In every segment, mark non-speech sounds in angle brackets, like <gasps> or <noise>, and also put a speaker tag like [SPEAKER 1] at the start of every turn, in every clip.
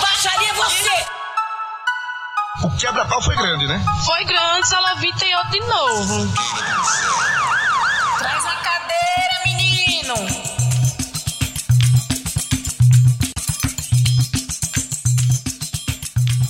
[SPEAKER 1] Baixaria você!
[SPEAKER 2] O quebra-pau foi grande, né?
[SPEAKER 3] Foi grande, ela vi tem outro de novo.
[SPEAKER 1] Traz a cadeira, menino!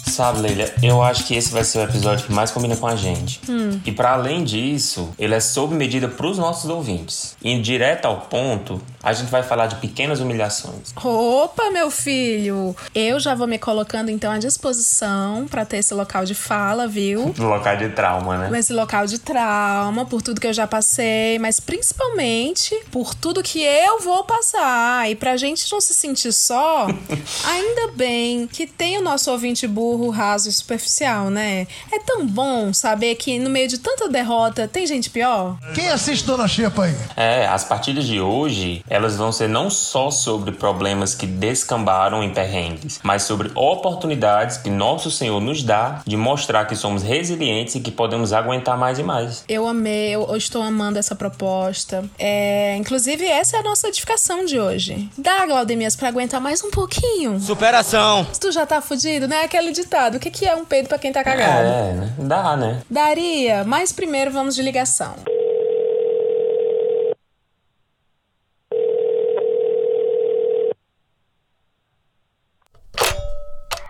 [SPEAKER 4] Sabe, Leila, eu acho que esse vai ser o episódio que mais combina com a gente. E para além disso, ele é sob medida pros nossos ouvintes. E direto ao ponto, a gente vai falar de pequenas humilhações.
[SPEAKER 5] Opa, meu filho! Eu já vou me colocando então à disposição pra ter esse local de fala, viu?
[SPEAKER 4] No <laughs> local de trauma, né?
[SPEAKER 5] Nesse local de trauma, por tudo que eu já passei, mas principalmente por tudo que eu vou passar. E pra gente não se sentir só, <laughs> ainda bem que tem o nosso ouvinte burro, raso e superficial, né? É tão bom saber que no meio de tanta derrota tem gente pior.
[SPEAKER 2] Quem assiste Dona Xepa aí?
[SPEAKER 4] É, as partilhas de hoje, elas vão ser não só sobre problemas que descambaram em perrengues, mas sobre oportunidades que nosso Senhor nos dá de mostrar que somos resilientes e que podemos aguentar mais e mais.
[SPEAKER 5] Eu amei, eu, estou amando essa proposta. É, inclusive, essa é a nossa edificação de hoje. Dá, Glaudemias, pra aguentar mais um pouquinho.
[SPEAKER 6] Superação.
[SPEAKER 5] Se tu já tá fudido, né? Aquele ditado. O que, que é um peido pra quem tá cagado?
[SPEAKER 4] É, né? Dá, né?
[SPEAKER 5] Daria, mas primeiro vamos de ligação.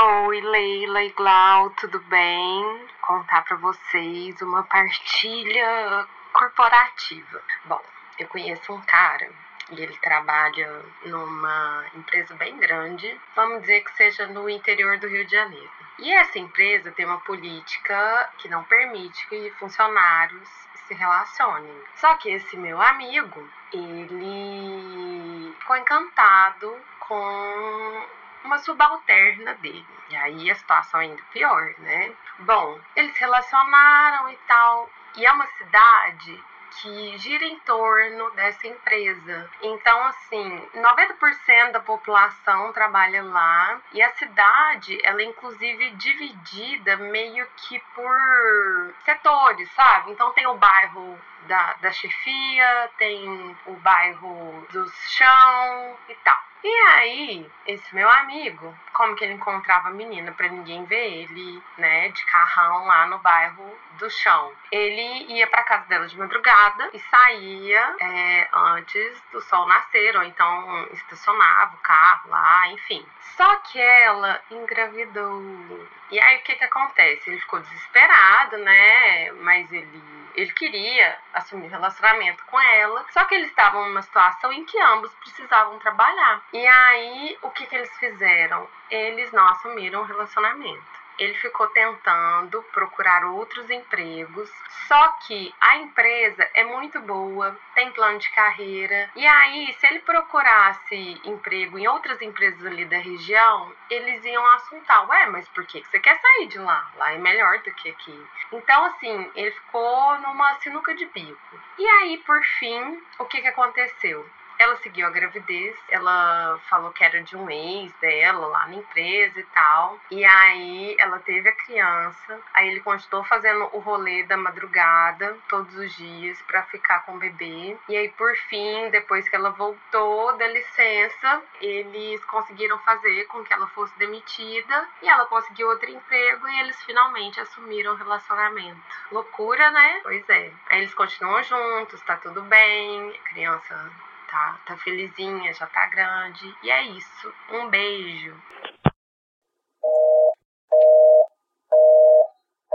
[SPEAKER 7] Oi, Leila e Glau, tudo bem? Contar pra vocês uma partilha corporativa. Bom, eu conheço um cara e ele trabalha numa empresa bem grande, vamos dizer que seja no interior do Rio de Janeiro. E essa empresa tem uma política que não permite que funcionários se relacionem. Só que esse meu amigo, ele ficou encantado com uma subalterna dele. E aí a situação é ainda pior, né? Bom, eles relacionaram e tal. E é uma cidade que gira em torno dessa empresa. Então, assim, 90% da população trabalha lá e a cidade, ela é inclusive dividida meio que por setores, sabe? Então tem o bairro da, da chefia, tem o bairro dos chão e tal. E aí, esse meu amigo, como que ele encontrava a menina pra ninguém ver ele, né, de carrão lá no bairro do chão? Ele ia pra casa dela de madrugada e saía é, antes do sol nascer, ou então estacionava o carro lá, enfim. Só que ela engravidou. E aí o que que acontece? Ele ficou desesperado, né? Mas ele ele queria assumir um relacionamento com ela, só que eles estavam numa situação em que ambos precisavam trabalhar. E aí, o que, que eles fizeram? Eles não assumiram o relacionamento. Ele ficou tentando procurar outros empregos, só que a empresa é muito boa, tem plano de carreira. E aí, se ele procurasse emprego em outras empresas ali da região, eles iam assuntar: Ué, mas por que você quer sair de lá? Lá é melhor do que aqui. Então, assim, ele ficou numa sinuca de bico. E aí, por fim, o que, que aconteceu? Ela seguiu a gravidez, ela falou que era de um ex dela lá na empresa e tal. E aí ela teve a criança. Aí ele continuou fazendo o rolê da madrugada todos os dias pra ficar com o bebê. E aí por fim, depois que ela voltou da licença, eles conseguiram fazer com que ela fosse demitida e ela conseguiu outro emprego e eles finalmente assumiram o relacionamento. Loucura, né? Pois é. Aí eles continuam juntos, tá tudo bem, criança tá, tá felizinha, já tá grande. E é isso. Um beijo.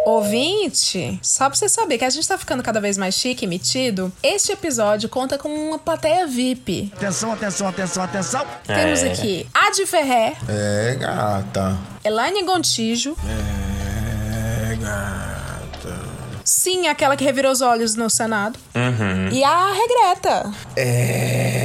[SPEAKER 5] Ouvinte, só pra você saber que a gente tá ficando cada vez mais chique e metido, este episódio conta com uma plateia VIP.
[SPEAKER 2] Atenção, atenção, atenção, atenção.
[SPEAKER 5] Temos
[SPEAKER 4] É.
[SPEAKER 5] aqui Adi Ferré,
[SPEAKER 2] É, gata.
[SPEAKER 5] Elaine Gontijo,
[SPEAKER 2] É, gata.
[SPEAKER 5] Sim, aquela que revirou os olhos no Senado,
[SPEAKER 4] Uhum.
[SPEAKER 5] e a Regreta.
[SPEAKER 2] É,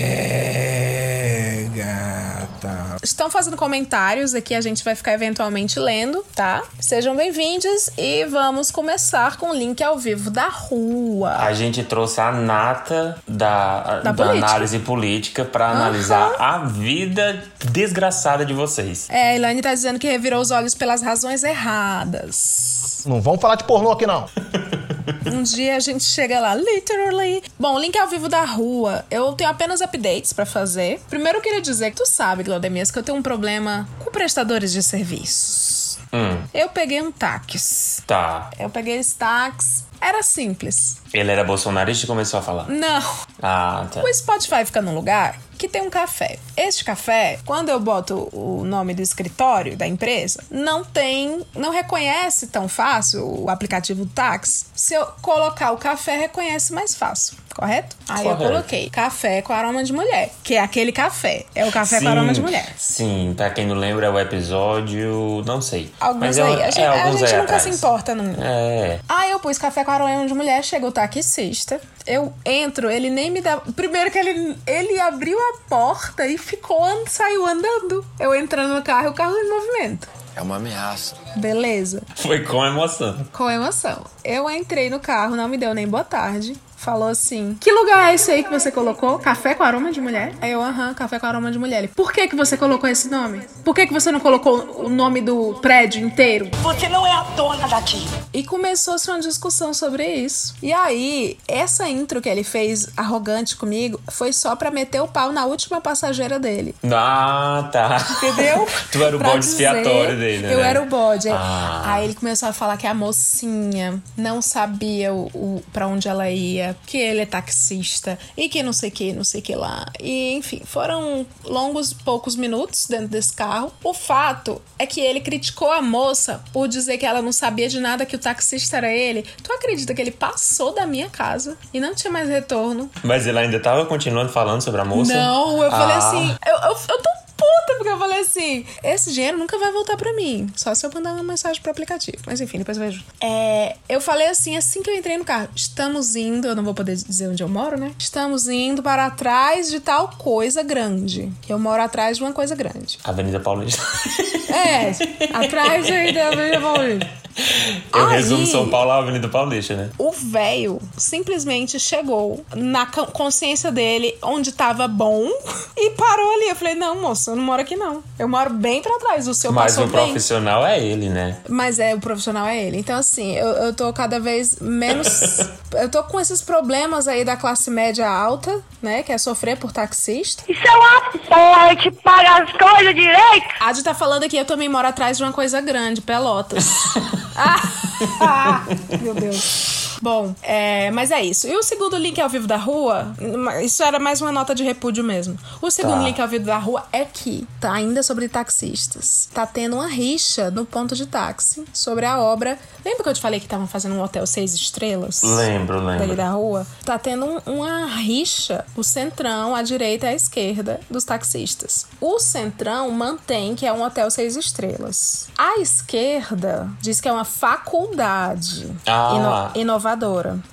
[SPEAKER 5] Estão fazendo comentários aqui, a gente vai ficar eventualmente lendo, tá? Sejam bem-vindos e vamos começar com o link ao vivo da rua.
[SPEAKER 4] A gente trouxe a nata da,
[SPEAKER 5] Da
[SPEAKER 4] da,
[SPEAKER 5] política.
[SPEAKER 4] análise política pra analisar a vida desgraçada de vocês.
[SPEAKER 5] É, a Elaine tá dizendo que revirou os olhos pelas razões erradas.
[SPEAKER 2] Não vamos falar de pornô aqui, não. <laughs>
[SPEAKER 5] Um dia a gente chega lá, literally. Bom, link ao vivo da rua. Eu tenho apenas updates pra fazer. Primeiro eu queria dizer que tu sabe, Que eu tenho um problema com prestadores de serviços.
[SPEAKER 4] Hum,
[SPEAKER 5] Eu peguei um táxi.
[SPEAKER 4] tá.
[SPEAKER 5] Eu peguei esse táxi. Era simples.
[SPEAKER 4] Ele era bolsonarista e começou a falar.
[SPEAKER 5] Não.
[SPEAKER 4] Ah, tá.
[SPEAKER 5] O Spotify fica num lugar que tem um café. Este café, quando eu boto o nome do escritório da empresa, não tem, não reconhece tão fácil o aplicativo táxi. Se eu colocar o café, reconhece mais fácil, correto? Aí eu
[SPEAKER 4] Correto.
[SPEAKER 5] coloquei café com aroma de mulher, que é aquele café. É o café com aroma de mulher.
[SPEAKER 4] Sim, pra quem não lembra, é o episódio. Não sei.
[SPEAKER 5] Alguns
[SPEAKER 4] Mas é,
[SPEAKER 5] aí.
[SPEAKER 4] é
[SPEAKER 5] A gente, a
[SPEAKER 4] alguns
[SPEAKER 5] gente nunca
[SPEAKER 4] atrás.
[SPEAKER 5] se importa num.
[SPEAKER 4] É.
[SPEAKER 5] Aí eu pus café com aroma de mulher, chega o taxista. Eu entro, ele nem me dá. Primeiro que ele, ele abriu a porta e ficou, saiu andando. Eu entrando no carro e o carro em movimento.
[SPEAKER 6] É uma ameaça.
[SPEAKER 5] Beleza.
[SPEAKER 4] Foi com emoção.
[SPEAKER 5] Com emoção. Eu entrei no carro, não me deu nem boa tarde. Falou assim: Que lugar é esse aí que você colocou? Café com aroma de mulher? Aí eu, aham, café com aroma de mulher. Ele, Por que, que você colocou esse nome? Por que, que você não colocou o nome do prédio inteiro?
[SPEAKER 1] Você não é a dona daqui.
[SPEAKER 5] E começou-se uma discussão sobre isso. E aí, essa intro que ele fez arrogante comigo foi só pra meter o pau na última passageira dele.
[SPEAKER 4] Ah, tá.
[SPEAKER 5] Entendeu? <laughs>
[SPEAKER 4] tu era o
[SPEAKER 5] Pra
[SPEAKER 4] bode
[SPEAKER 5] dizer,
[SPEAKER 4] expiatório dele, né?
[SPEAKER 5] Eu era o bode.
[SPEAKER 4] Ah.
[SPEAKER 5] Aí ele começou a falar que a mocinha não sabia o, o, pra onde ela ia, que ele é taxista e que não sei o que, não sei o que lá. E enfim, foram longos poucos minutos dentro desse carro. O fato é que ele criticou a moça por dizer que ela não sabia de nada, que o taxista era ele. Tu acredita que ele passou da minha casa e não tinha mais retorno?
[SPEAKER 4] Mas ele ainda tava continuando falando sobre a moça?
[SPEAKER 5] Não, eu falei
[SPEAKER 4] Ah.
[SPEAKER 5] assim, eu, eu, eu tô puta porque eu falei assim, esse dinheiro nunca vai voltar pra mim, só se eu mandar uma mensagem pro aplicativo. Mas enfim, depois eu vejo. É, eu falei assim, assim que eu entrei no carro, estamos indo, eu não vou poder dizer onde eu moro, né? Estamos indo para trás de tal coisa grande. Eu moro atrás de uma coisa grande.
[SPEAKER 4] Avenida Paulista.
[SPEAKER 5] É, atrás da Avenida Paulista. <laughs>
[SPEAKER 4] Eu
[SPEAKER 5] Aí-
[SPEAKER 4] resumo São Paulo à Avenida Paulista, né?
[SPEAKER 5] O velho simplesmente chegou na consciência dele onde tava bom e parou ali. Eu falei: Não, moço, eu não moro aqui não. Eu moro bem pra trás. O seu
[SPEAKER 4] Mas o
[SPEAKER 5] bem.
[SPEAKER 4] profissional é ele, né?
[SPEAKER 5] Mas é, o profissional é ele. Então, assim, eu, eu tô cada vez menos. <laughs> eu tô com esses problemas aí da classe média alta, né? Que é sofrer por taxista.
[SPEAKER 8] Isso é uma sorte para as coisas direito.
[SPEAKER 5] A Adi tá falando aqui, eu também moro atrás de uma coisa grande, Pelotas. <laughs> ah, <laughs> meu Deus. <laughs> Bom, é, mas é isso. E o segundo link ao vivo da rua, isso era mais uma nota de repúdio mesmo. O segundo
[SPEAKER 4] Tá.
[SPEAKER 5] link ao vivo da rua é que, tá ainda sobre taxistas, tá tendo uma rixa no ponto de táxi sobre a obra. Lembra que eu te falei que estavam fazendo um hotel seis estrelas?
[SPEAKER 4] Lembro,
[SPEAKER 5] Daí
[SPEAKER 4] lembro.
[SPEAKER 5] da rua, tá tendo um- uma rixa, o centrão, à direita e à esquerda dos taxistas. O centrão mantém que é um hotel seis estrelas. A esquerda diz que é uma faculdade
[SPEAKER 4] Ah.
[SPEAKER 5] ino- inovadora.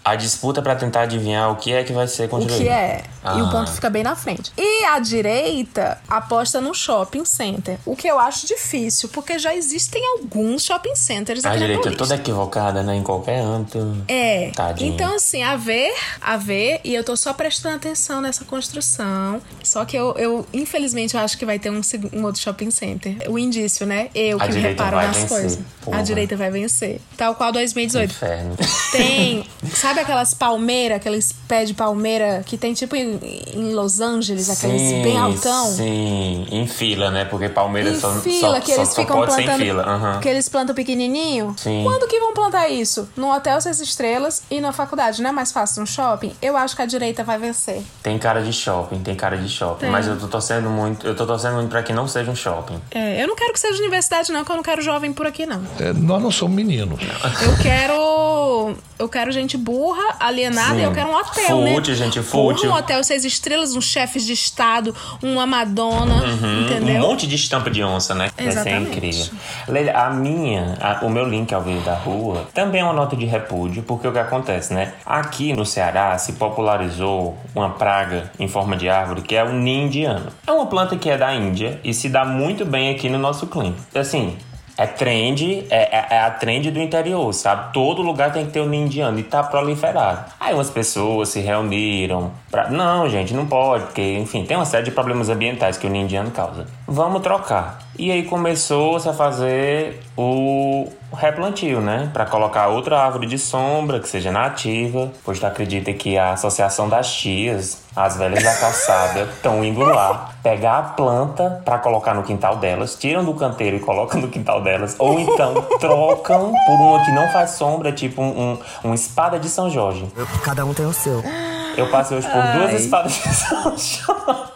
[SPEAKER 4] A disputa pra tentar adivinhar o que é que vai ser
[SPEAKER 5] O
[SPEAKER 4] construído.
[SPEAKER 5] que é? E o
[SPEAKER 4] Ah.
[SPEAKER 5] ponto fica bem na frente. E a direita aposta no shopping center. O que eu acho difícil, porque já existem alguns shopping centers
[SPEAKER 4] A
[SPEAKER 5] aqui na
[SPEAKER 4] direita é toda equivocada, né? Em qualquer âmbito.
[SPEAKER 5] É. Então, assim, a ver, a ver, e eu tô só prestando atenção nessa construção. Só que eu, eu infelizmente, eu acho que vai ter um, um outro shopping center. O indício, né? Eu
[SPEAKER 4] A
[SPEAKER 5] que
[SPEAKER 4] direita
[SPEAKER 5] reparo nas
[SPEAKER 4] vencer,
[SPEAKER 5] coisas.
[SPEAKER 4] porra.
[SPEAKER 5] A direita vai vencer. Tal qual 2018.
[SPEAKER 4] Inferno.
[SPEAKER 5] Tem, sabe aquelas palmeiras, aqueles pés de palmeira que tem tipo em, em Los Angeles, aqueles bem altão?
[SPEAKER 4] Sim, em fila, né? Porque Palmeiras
[SPEAKER 5] Em
[SPEAKER 4] só,
[SPEAKER 5] fila,
[SPEAKER 4] só,
[SPEAKER 5] que
[SPEAKER 4] só,
[SPEAKER 5] eles
[SPEAKER 4] só
[SPEAKER 5] ficam
[SPEAKER 4] pode ser em
[SPEAKER 5] plantando.
[SPEAKER 4] fila. aham.
[SPEAKER 5] Que eles plantam pequenininho?
[SPEAKER 4] Sim.
[SPEAKER 5] Quando que vão plantar isso? Num hotel seis estrelas e na faculdade. Não é mais fácil no shopping? Eu acho que a direita vai vencer.
[SPEAKER 4] Tem cara de shopping, tem cara de shopping.
[SPEAKER 5] Tem.
[SPEAKER 4] Mas eu tô torcendo muito, eu tô torcendo muito pra que não seja um shopping.
[SPEAKER 5] É, eu não quero que seja universidade, não, que eu não quero jovem por aqui, não.
[SPEAKER 2] É, nós não somos meninos.
[SPEAKER 5] Eu quero. Eu quero gente burra, alienada,
[SPEAKER 4] Sim.
[SPEAKER 5] e eu quero um hotel, né?
[SPEAKER 4] Fútil, gente fútil.
[SPEAKER 5] Um hotel seis estrelas, uns chefes de estado, uma Madonna, entendeu?
[SPEAKER 4] Um monte de estampa de onça, né? Vai ser
[SPEAKER 5] Exatamente.
[SPEAKER 4] incrível. Leila, a minha, a- o meu link ao vivo da rua, também é uma nota de repúdio, porque o que acontece, né? Aqui no Ceará se popularizou uma praga em forma de árvore que é o ninho indiano. É uma planta que é da Índia e se dá muito bem aqui no nosso clima. Assim, é trend, é, é- é a trend do interior, sabe? Todo lugar tem que ter o ninho indiano e tá proliferado. Aí umas pessoas se reuniram pra... Não, gente, não pode, porque, enfim, tem uma série de problemas ambientais que o indiano causa. Vamos trocar. E aí começou-se a fazer o replantio, né? Pra colocar outra árvore de sombra que seja nativa, pois tu acredita que a Associação das Tias, as velhas da calçada, <laughs> estão indo lá pegar a planta pra colocar no quintal delas, tiram do canteiro e colocam no quintal delas, ou então <laughs> trocam por uma que não faz sombra, tipo um, um, um espada de São Jorge.
[SPEAKER 6] Cada um tem o seu.
[SPEAKER 4] Eu passei hoje por duas espadas de São Jorge. <laughs>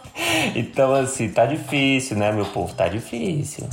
[SPEAKER 4] Então, assim, tá difícil, né, meu povo? Tá difícil.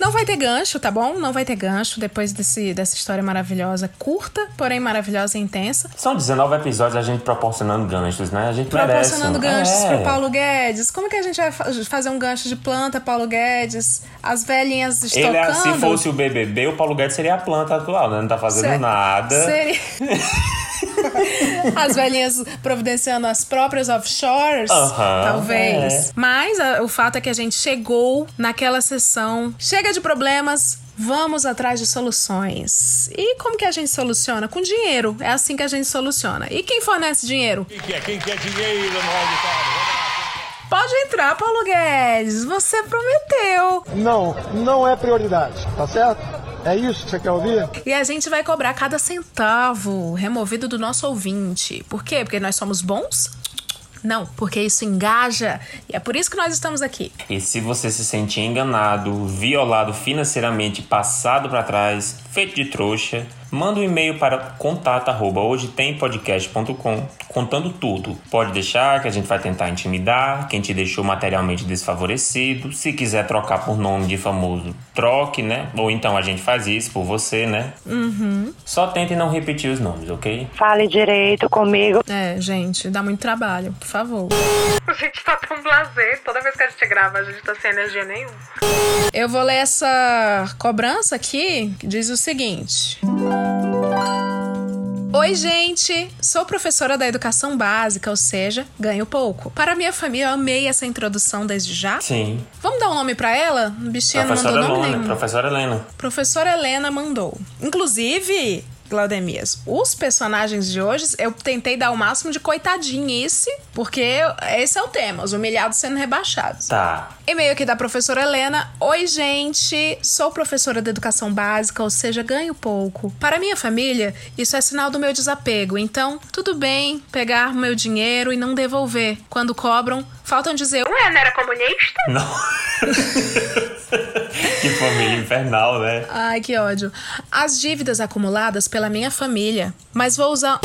[SPEAKER 5] Não vai ter gancho, tá bom? Não vai ter gancho depois desse, dessa história maravilhosa, curta, porém maravilhosa e intensa.
[SPEAKER 4] São 19 episódios a gente proporcionando ganchos, né? A gente
[SPEAKER 5] Proporcionando
[SPEAKER 4] merece.
[SPEAKER 5] ganchos
[SPEAKER 4] é.
[SPEAKER 5] pro Paulo Guedes. Como que a gente vai fa- fazer um gancho de planta, Paulo Guedes? As velhinhas estocando.
[SPEAKER 4] Ele, é- se fosse o BBB, o Paulo Guedes seria a planta atual, né? Não tá fazendo nada.
[SPEAKER 5] Seria... <laughs> <laughs> As velhinhas providenciando as próprias offshores,
[SPEAKER 4] Aham,
[SPEAKER 5] talvez.
[SPEAKER 4] é.
[SPEAKER 5] Mas a- o fato é que a gente chegou naquela sessão. Chega de problemas, vamos atrás de soluções. E como que a gente soluciona? Com dinheiro. É assim que a gente soluciona. E quem fornece dinheiro?
[SPEAKER 9] Quem quer dinheiro no auditório?
[SPEAKER 5] Pode entrar, Paulo Guedes. Você prometeu.
[SPEAKER 10] Não, não é prioridade, tá certo? É isso que você quer ouvir?
[SPEAKER 5] E a gente vai cobrar cada centavo removido do nosso ouvinte. Por quê? Porque nós somos bons? Não, porque isso engaja. E é por isso que nós estamos aqui.
[SPEAKER 4] E se você se sentir enganado, violado financeiramente, passado pra trás, feito de trouxa, manda um e-mail para contato@hojetempodcast.com contando tudo. Pode deixar que a gente vai tentar intimidar quem te deixou materialmente desfavorecido. Se quiser trocar por nome de famoso, troque, né? Ou então a gente faz isso por você, né?
[SPEAKER 5] Uhum.
[SPEAKER 4] Só tente não repetir os nomes, ok?
[SPEAKER 8] Fale direito comigo.
[SPEAKER 5] É, gente, dá muito trabalho, por favor.
[SPEAKER 7] A gente tá tão blazer. Toda vez que a gente grava, a gente tá sem energia nenhuma.
[SPEAKER 5] Eu vou ler essa cobrança aqui, que diz o seguinte. Oi, gente! Sou professora da educação básica, ou seja, ganho pouco. Para minha família, eu amei essa introdução desde já.
[SPEAKER 4] Sim.
[SPEAKER 5] Vamos dar um nome pra ela? A bichinha não
[SPEAKER 4] Professora
[SPEAKER 5] mandou nome nenhum.
[SPEAKER 4] professora Helena.
[SPEAKER 5] Professora Helena mandou. Inclusive, Glaudemias, os personagens de hoje, eu tentei dar o máximo de coitadinhice, porque esse é o tema, os humilhados sendo rebaixados.
[SPEAKER 4] Tá.
[SPEAKER 5] E-mail aqui da professora Helena. Oi, gente. Sou professora de educação básica, ou seja, ganho pouco. Para minha família, isso é sinal do meu desapego. Então, tudo bem pegar meu dinheiro e não devolver. Quando cobram, faltam dizer.
[SPEAKER 7] Ué, não era comunista?
[SPEAKER 4] Não. <laughs> que família infernal, né?
[SPEAKER 5] Ai, que ódio. As dívidas acumuladas pela minha família. Mas vou usar.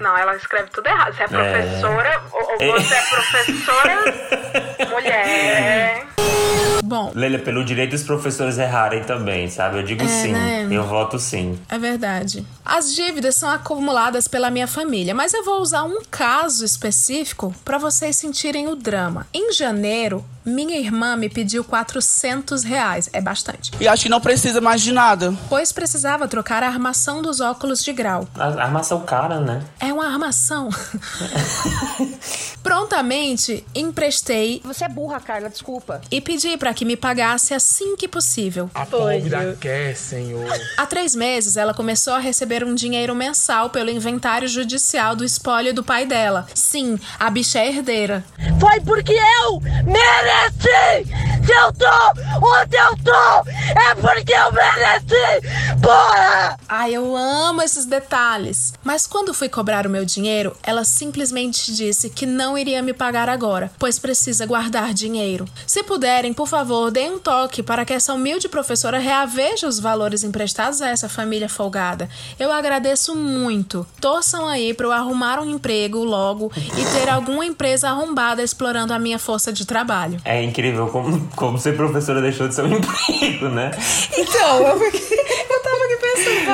[SPEAKER 7] Não, ela escreve tudo errado. Você é professora ou, ou você é professora <laughs> mulher.
[SPEAKER 5] Bom,
[SPEAKER 4] Leila, pelo direito dos professores errarem também, sabe? Eu digo
[SPEAKER 5] É,
[SPEAKER 4] sim.
[SPEAKER 5] né?
[SPEAKER 4] Eu voto sim.
[SPEAKER 5] É verdade. As dívidas são acumuladas pela minha família, mas eu vou usar um caso específico para vocês sentirem o drama. Em janeiro, minha irmã me pediu 400 reais. É bastante.
[SPEAKER 11] E acho que não precisa mais de nada.
[SPEAKER 5] Pois precisava trocar a armação dos óculos de grau.
[SPEAKER 4] A armação cara, né?
[SPEAKER 5] É uma armação. <laughs> Prontamente emprestei
[SPEAKER 1] Você é burra, Carla, desculpa.
[SPEAKER 5] e pedi para que me pagasse assim que possível.
[SPEAKER 2] A pobre quer, senhor.
[SPEAKER 5] Há três meses, ela começou a receber um dinheiro mensal pelo inventário judicial do espólio do pai dela. Sim, a bicha é herdeira.
[SPEAKER 8] Foi porque eu mereci! Se eu tô onde eu tô, é porque eu mereci! Porra!
[SPEAKER 5] Ai, eu amo esses detalhes. Mas quando fui cobrar o meu dinheiro, ela simplesmente disse que não iria me pagar agora, pois precisa guardar dinheiro. Se puderem, por favor, deem um toque para que essa humilde professora reaveja os valores emprestados a essa família folgada. Eu agradeço muito. Torçam aí para eu arrumar um emprego logo e ter alguma empresa arrombada explorando a minha força de trabalho.
[SPEAKER 4] É incrível como, como ser professora deixou de ser um <laughs> emprego, né?
[SPEAKER 5] Então, eu, eu tava aqui pensando,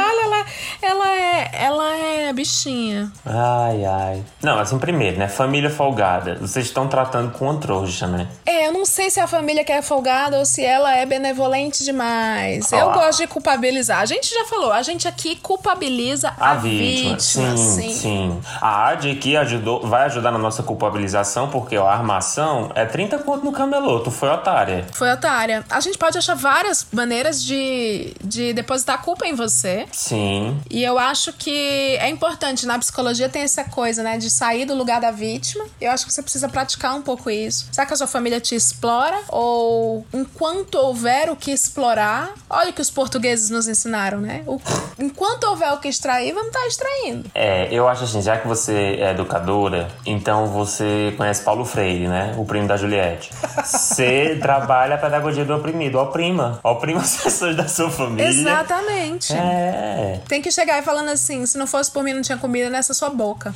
[SPEAKER 5] ela, é. Ela é bichinha.
[SPEAKER 4] Ai, ai. Não, assim, primeiro, né? Família folgada. Vocês estão tratando com trouxa, né?
[SPEAKER 5] É, eu não sei se a família que é folgada ou se ela é benevolente demais. Eu
[SPEAKER 4] Ó.
[SPEAKER 5] gosto de culpabilizar. A gente já falou, a gente aqui culpabiliza a,
[SPEAKER 4] A vítima. Sim,
[SPEAKER 5] sim.
[SPEAKER 4] sim. A AD aqui ajudou, vai ajudar na nossa culpabilização, porque ó, a armação é 30 conto no camelô. Tu foi otária.
[SPEAKER 5] Foi otária. A gente pode achar várias maneiras de, de depositar a culpa em você.
[SPEAKER 4] Sim.
[SPEAKER 5] E eu acho que é importante. Na psicologia tem essa coisa, né? De sair do lugar da vítima. Eu acho que você precisa praticar um pouco isso. Será que a sua família te explora? Ou enquanto houver o que explorar, olha o que os portugueses nos ensinaram, né? O- enquanto houver o que extrair, vamos estar extraindo.
[SPEAKER 4] É, eu acho assim, já que você é educadora, então você conhece Paulo Freire, né? O primo da Juliette. Você <laughs> trabalha a pedagogia do oprimido. Oprima. Oprima as pessoas da sua família.
[SPEAKER 5] Exatamente.
[SPEAKER 4] É.
[SPEAKER 5] Tem que chegar e falando assim: se não fosse por mim, não tinha comida nessa sua boca.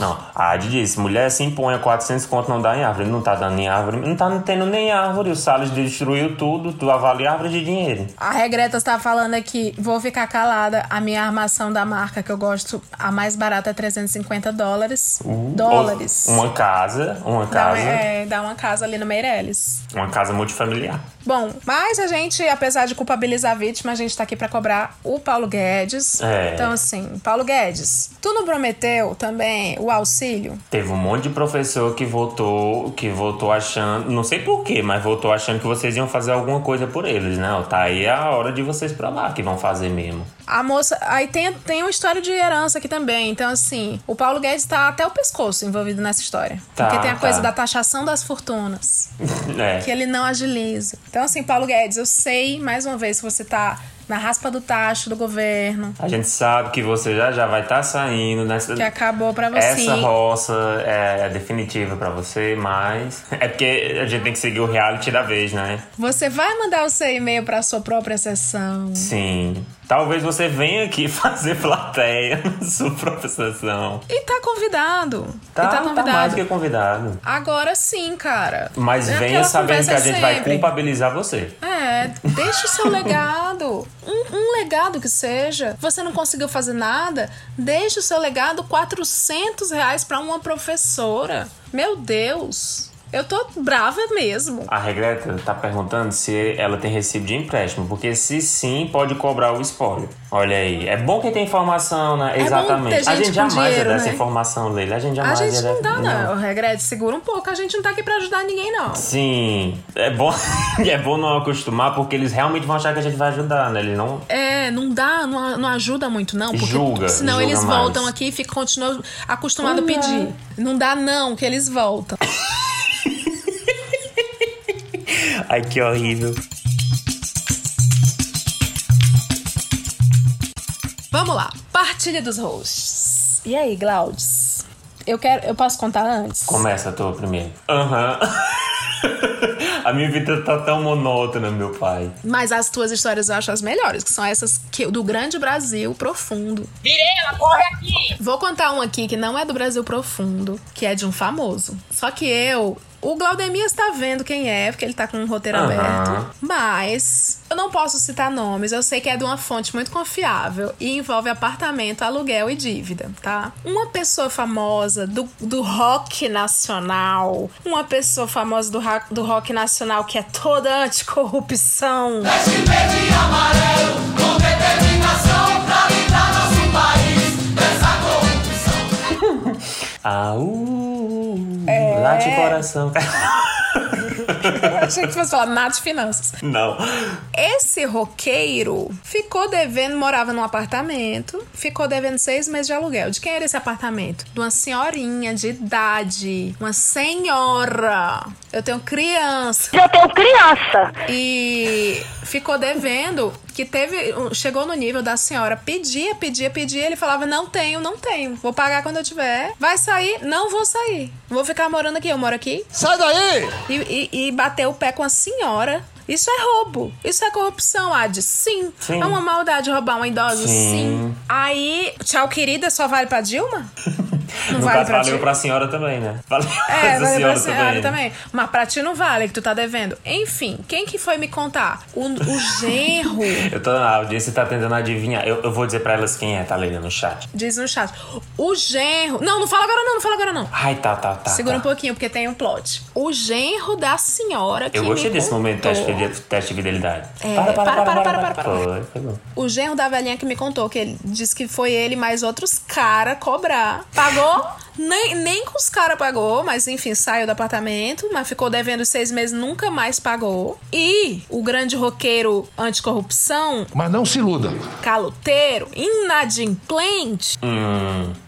[SPEAKER 4] Não, a Adi disse, mulher se impõe a 400 conto não dá em árvore. Não tá dando em árvore. Não tá tendo nem árvore. O Salles destruiu tudo. Tu avalia árvore de dinheiro.
[SPEAKER 5] A Regreta está falando aqui, vou ficar calada. A minha armação da marca que eu gosto, a mais barata é 350 dólares. dólares.
[SPEAKER 4] Uma casa. Uma
[SPEAKER 5] Dá,
[SPEAKER 4] casa.
[SPEAKER 5] é, dá uma casa ali no Meirelles.
[SPEAKER 4] Uma casa multifamiliar.
[SPEAKER 5] Bom, mas a gente, apesar de culpabilizar a vítima, a gente tá aqui pra cobrar o Paulo Guedes.
[SPEAKER 4] É.
[SPEAKER 5] Então, assim, Paulo Guedes, tu não prometeu também o auxílio?
[SPEAKER 4] Teve um monte de professor que votou, que votou achando, não sei porquê, mas votou achando que vocês iam fazer alguma coisa por eles, né? Tá aí a hora de vocês pra lá que vão fazer mesmo.
[SPEAKER 5] A moça. Aí tem, tem uma história de herança aqui também. Então, assim, o Paulo Guedes tá até o pescoço envolvido nessa história.
[SPEAKER 4] Tá,
[SPEAKER 5] Porque tem a coisa
[SPEAKER 4] tá.
[SPEAKER 5] da taxação das fortunas. <laughs>
[SPEAKER 4] É.
[SPEAKER 5] que ele não agiliza. Então, assim, Paulo Guedes, eu sei, mais uma vez, que você tá na raspa do tacho do governo,
[SPEAKER 4] A gente sabe que você já já vai estar saindo nessa.
[SPEAKER 5] que acabou pra você.
[SPEAKER 4] Essa roça é, é definitiva pra você, mas <laughs> é porque a gente tem que seguir o reality da vez, né?
[SPEAKER 5] Você vai mandar o seu e-mail pra sua própria sessão.
[SPEAKER 4] Sim. Talvez você venha aqui <laughs> fazer plateia na sua própria sessão.
[SPEAKER 5] E tá convidado.
[SPEAKER 4] Tá,
[SPEAKER 5] e tá
[SPEAKER 4] tá
[SPEAKER 5] convidado.
[SPEAKER 4] mais que convidado.
[SPEAKER 5] Agora sim, cara.
[SPEAKER 4] Mas
[SPEAKER 5] É
[SPEAKER 4] venha sabendo que a gente vai
[SPEAKER 5] sempre.
[SPEAKER 4] culpabilizar você.
[SPEAKER 5] É, deixa o seu legado. Um, um legado que seja. Você não conseguiu fazer nada? Deixa o seu legado 400 reais pra uma professora. Meu Deus. Eu tô brava mesmo.
[SPEAKER 4] A Regreta tá perguntando se ela tem recibo de empréstimo, porque se sim, pode cobrar o spoiler. Olha aí. É bom que tem informação, né?
[SPEAKER 5] É
[SPEAKER 4] Exatamente.
[SPEAKER 5] ter
[SPEAKER 4] a
[SPEAKER 5] gente
[SPEAKER 4] gente jamais
[SPEAKER 5] dinheiro,
[SPEAKER 4] ia dar essa
[SPEAKER 5] né?
[SPEAKER 4] informação, Leila. A gente
[SPEAKER 5] A
[SPEAKER 4] jamais
[SPEAKER 5] gente
[SPEAKER 4] ia
[SPEAKER 5] não dá, não. Regrete, segura um pouco. A gente não tá aqui pra ajudar ninguém, não.
[SPEAKER 4] Sim. É bom, <laughs> é bom não acostumar, porque eles realmente vão achar que a gente vai ajudar, né? Eles não.
[SPEAKER 5] É, não dá, não, não ajuda muito, não. Porque
[SPEAKER 4] Julga,
[SPEAKER 5] senão
[SPEAKER 4] julga
[SPEAKER 5] eles
[SPEAKER 4] mais.
[SPEAKER 5] voltam aqui e ficam, continuam acostumados a
[SPEAKER 4] é.
[SPEAKER 5] pedir. Não dá, não, que eles voltam. <laughs>
[SPEAKER 4] Ai, que horrível.
[SPEAKER 5] Vamos lá. Partilha dos hosts. E aí, Glaudes? Eu quero. Eu posso contar antes?
[SPEAKER 4] Começa a tua primeiro. Aham. <laughs> a minha vida tá tão monótona, meu pai.
[SPEAKER 5] Mas as tuas histórias eu acho as melhores, que são essas que, do grande Brasil profundo.
[SPEAKER 1] Mirela, corre aqui!
[SPEAKER 5] Vou contar um aqui que não é do Brasil profundo, que é de um famoso. Só que eu. O Glaudemias tá vendo quem é, porque ele tá com um roteiro
[SPEAKER 4] Aham.
[SPEAKER 5] aberto. Mas eu não posso citar nomes, eu sei que é de uma fonte muito confiável e envolve apartamento, aluguel e dívida, tá? Uma pessoa famosa do, do rock nacional, uma pessoa famosa do, do rock nacional que é toda anticorrupção.
[SPEAKER 4] Ah, <laughs> uh,
[SPEAKER 5] É.
[SPEAKER 4] late coração. <laughs>
[SPEAKER 5] Eu <laughs> achei que fosse falar Nath Finanças.
[SPEAKER 4] Não.
[SPEAKER 5] Esse roqueiro ficou devendo, morava num apartamento, ficou devendo seis meses de aluguel. De quem era esse apartamento? De uma senhorinha de idade. Uma senhora. Eu tenho criança.
[SPEAKER 8] Eu tenho criança.
[SPEAKER 5] E ficou devendo, que teve. Chegou no nível da senhora, pedia, pedia, pedia. Ele falava: Não tenho, não tenho. Vou pagar quando eu tiver. Vai sair? Não vou sair. Vou ficar morando aqui. Eu moro aqui.
[SPEAKER 10] Sai daí!
[SPEAKER 5] E, e, e bateu o pé com a senhora. Isso é roubo. Isso é corrupção, Ad. Sim.
[SPEAKER 4] Sim.
[SPEAKER 5] É uma maldade roubar uma idosa?
[SPEAKER 4] Sim.
[SPEAKER 5] Sim. Aí, tchau, querida, só vale pra Dilma? <laughs> Não
[SPEAKER 4] no
[SPEAKER 5] vale
[SPEAKER 4] caso,
[SPEAKER 5] pra
[SPEAKER 4] valeu
[SPEAKER 5] ti?
[SPEAKER 4] pra senhora também, né? Valeu pra
[SPEAKER 5] É, vale
[SPEAKER 4] senhora
[SPEAKER 5] pra senhora
[SPEAKER 4] também.
[SPEAKER 5] também. Mas pra ti não vale, que tu tá devendo. Enfim, quem que foi me contar? O, o genro. <laughs>
[SPEAKER 4] Eu tô na audiência tá tentando adivinhar. Eu, eu vou dizer pra elas quem é, tá, Leila, no chat.
[SPEAKER 5] Diz no chat. O genro. Não, não fala agora não, não fala agora não.
[SPEAKER 4] Ai, tá, tá, tá.
[SPEAKER 5] Segura
[SPEAKER 4] tá.
[SPEAKER 5] um pouquinho, porque tem um plot. O genro da senhora que
[SPEAKER 4] Eu gostei
[SPEAKER 5] me
[SPEAKER 4] desse momento do
[SPEAKER 5] contou-
[SPEAKER 4] teste de, teste de fidelidade.
[SPEAKER 5] É, para, para, para, para, para, para.
[SPEAKER 4] Foi, foi bom.
[SPEAKER 5] O genro da velhinha que me contou que ele disse que foi ele mais outros cara cobrar. Pagou? Nem, nem com os caras pagou, mas enfim, saiu do apartamento, mas ficou devendo seis meses, nunca mais pagou. E o grande roqueiro anticorrupção,
[SPEAKER 10] Mas não se iluda.
[SPEAKER 5] caloteiro, inadimplente,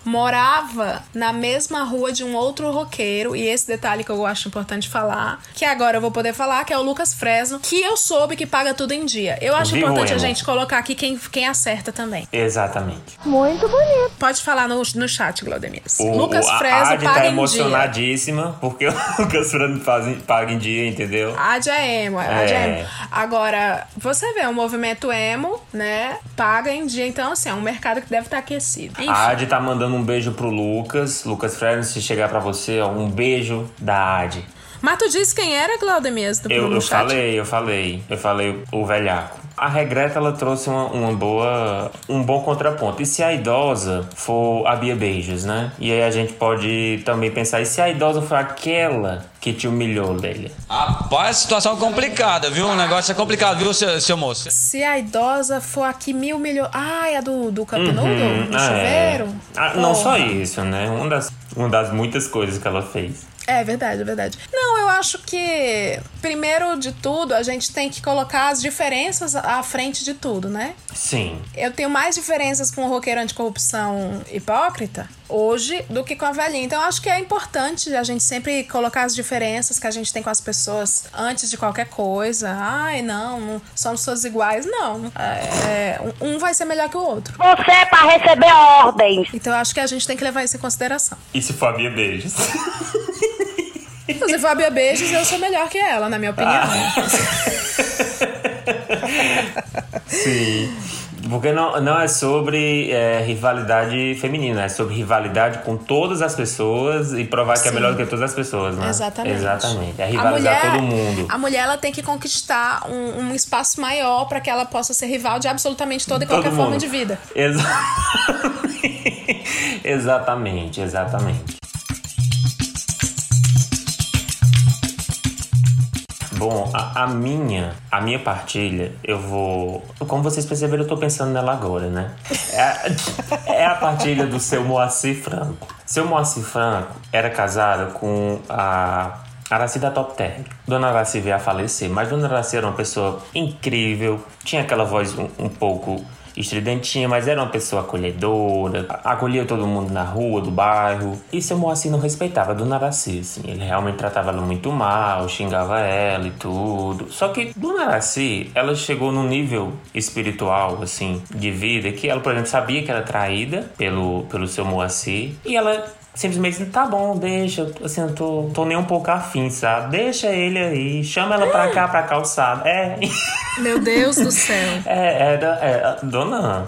[SPEAKER 5] morava na mesma rua de um outro roqueiro. E esse detalhe que eu acho importante falar, que agora eu vou poder falar, que é o Lucas Fresno, que eu soube que paga tudo em dia. Eu acho importante a gente colocar aqui quem, quem acerta também.
[SPEAKER 4] Exatamente.
[SPEAKER 8] Muito bonito.
[SPEAKER 5] Pode falar no, no chat, Glaudemias.
[SPEAKER 4] O,
[SPEAKER 5] Lucas
[SPEAKER 4] o, a
[SPEAKER 5] Fresno
[SPEAKER 4] Adi
[SPEAKER 5] paga
[SPEAKER 4] tá
[SPEAKER 5] em dia.
[SPEAKER 4] emocionadíssima porque o <laughs> Lucas Fresno faz, paga em dia, entendeu?
[SPEAKER 5] Adi é emo, Adi é
[SPEAKER 4] É.
[SPEAKER 5] emo. Agora, você vê, o movimento emo, né, paga em dia. Então, assim, é um mercado que deve estar aquecido. Enfim.
[SPEAKER 4] A Adi tá mandando um beijo pro Lucas. Lucas Fresno, se chegar pra você, ó, um beijo da Adi.
[SPEAKER 5] Mas tu disse quem era, Glaudemias, do
[SPEAKER 4] Eu, eu
[SPEAKER 5] chat?
[SPEAKER 4] falei, eu falei, eu falei o velhaco. A regreta ela trouxe uma, uma boa, um bom contraponto. E se a idosa for a Bia Beijos, né? E aí a gente pode também pensar, e se a idosa for aquela que te humilhou, Lélia?
[SPEAKER 6] Rapaz, situação complicada, viu? O negócio é complicado, viu, seu, seu moço?
[SPEAKER 5] Se a idosa for aqui mil milhões. Ah, é a do, do Cup
[SPEAKER 4] Uhum,
[SPEAKER 5] Noodle? Do
[SPEAKER 4] é.
[SPEAKER 5] chuveiro?
[SPEAKER 4] Ah, não só isso, né? Uma das, uma das muitas coisas que ela fez.
[SPEAKER 5] É verdade, é verdade. Não, eu acho que, primeiro de tudo, a gente tem que colocar as diferenças à frente de tudo, né?
[SPEAKER 4] Sim.
[SPEAKER 5] Eu tenho mais diferenças com o roqueiro anticorrupção hipócrita hoje do que com a velhinha. Então, eu acho que é importante a gente sempre colocar as diferenças que a gente tem com as pessoas antes de qualquer coisa. Ai, não, não somos todos iguais. Não. É, um um vai ser melhor que o outro.
[SPEAKER 8] Você é pra receber ordens.
[SPEAKER 5] Então, eu acho que a gente tem que levar isso em consideração.
[SPEAKER 4] E se for a Bia Beijos? <laughs>
[SPEAKER 5] For a Bia Beijos, eu sou melhor que ela, na minha opinião.
[SPEAKER 4] Sim. Porque não, não é sobre é, rivalidade feminina, é sobre rivalidade com todas as pessoas e provar que é
[SPEAKER 5] Sim.
[SPEAKER 4] melhor do que todas as pessoas, né?
[SPEAKER 5] Exatamente.
[SPEAKER 4] Exatamente. É
[SPEAKER 5] A
[SPEAKER 4] rivalizar todo mundo.
[SPEAKER 5] A mulher ela tem que conquistar um, um espaço maior para que ela possa ser rival de absolutamente toda e
[SPEAKER 4] Todo
[SPEAKER 5] qualquer forma
[SPEAKER 4] mundo.
[SPEAKER 5] de vida. <laughs>
[SPEAKER 4] Exatamente. exatamente, exatamente. Bom, a, a minha, a minha partilha, eu vou. Como vocês perceberam, eu tô pensando nela agora, né? É a, é a partilha do seu Moacir Franco. Seu Moacir Franco era casado com a Araci da Top Term. Dona Araci veio a falecer, mas Dona Araci era uma pessoa incrível, tinha aquela voz um, um pouco estridentinha, mas era uma pessoa acolhedora, acolhia todo mundo na rua, do bairro. E seu Moacir não respeitava a Dona Araci, assim. Ele realmente tratava ela muito mal, xingava ela e tudo. Só que Dona Araci, ela chegou num nível espiritual, assim, de vida, que ela, por exemplo, sabia que era traída pelo, pelo seu Moacir. E ela simplesmente tá bom, deixa, assim, eu tô, tô nem um pouco afim, sabe? Deixa ele aí, chama ela pra cá, pra calçada. É. <laughs>
[SPEAKER 5] Meu Deus do céu.
[SPEAKER 4] É, era, é, a dona,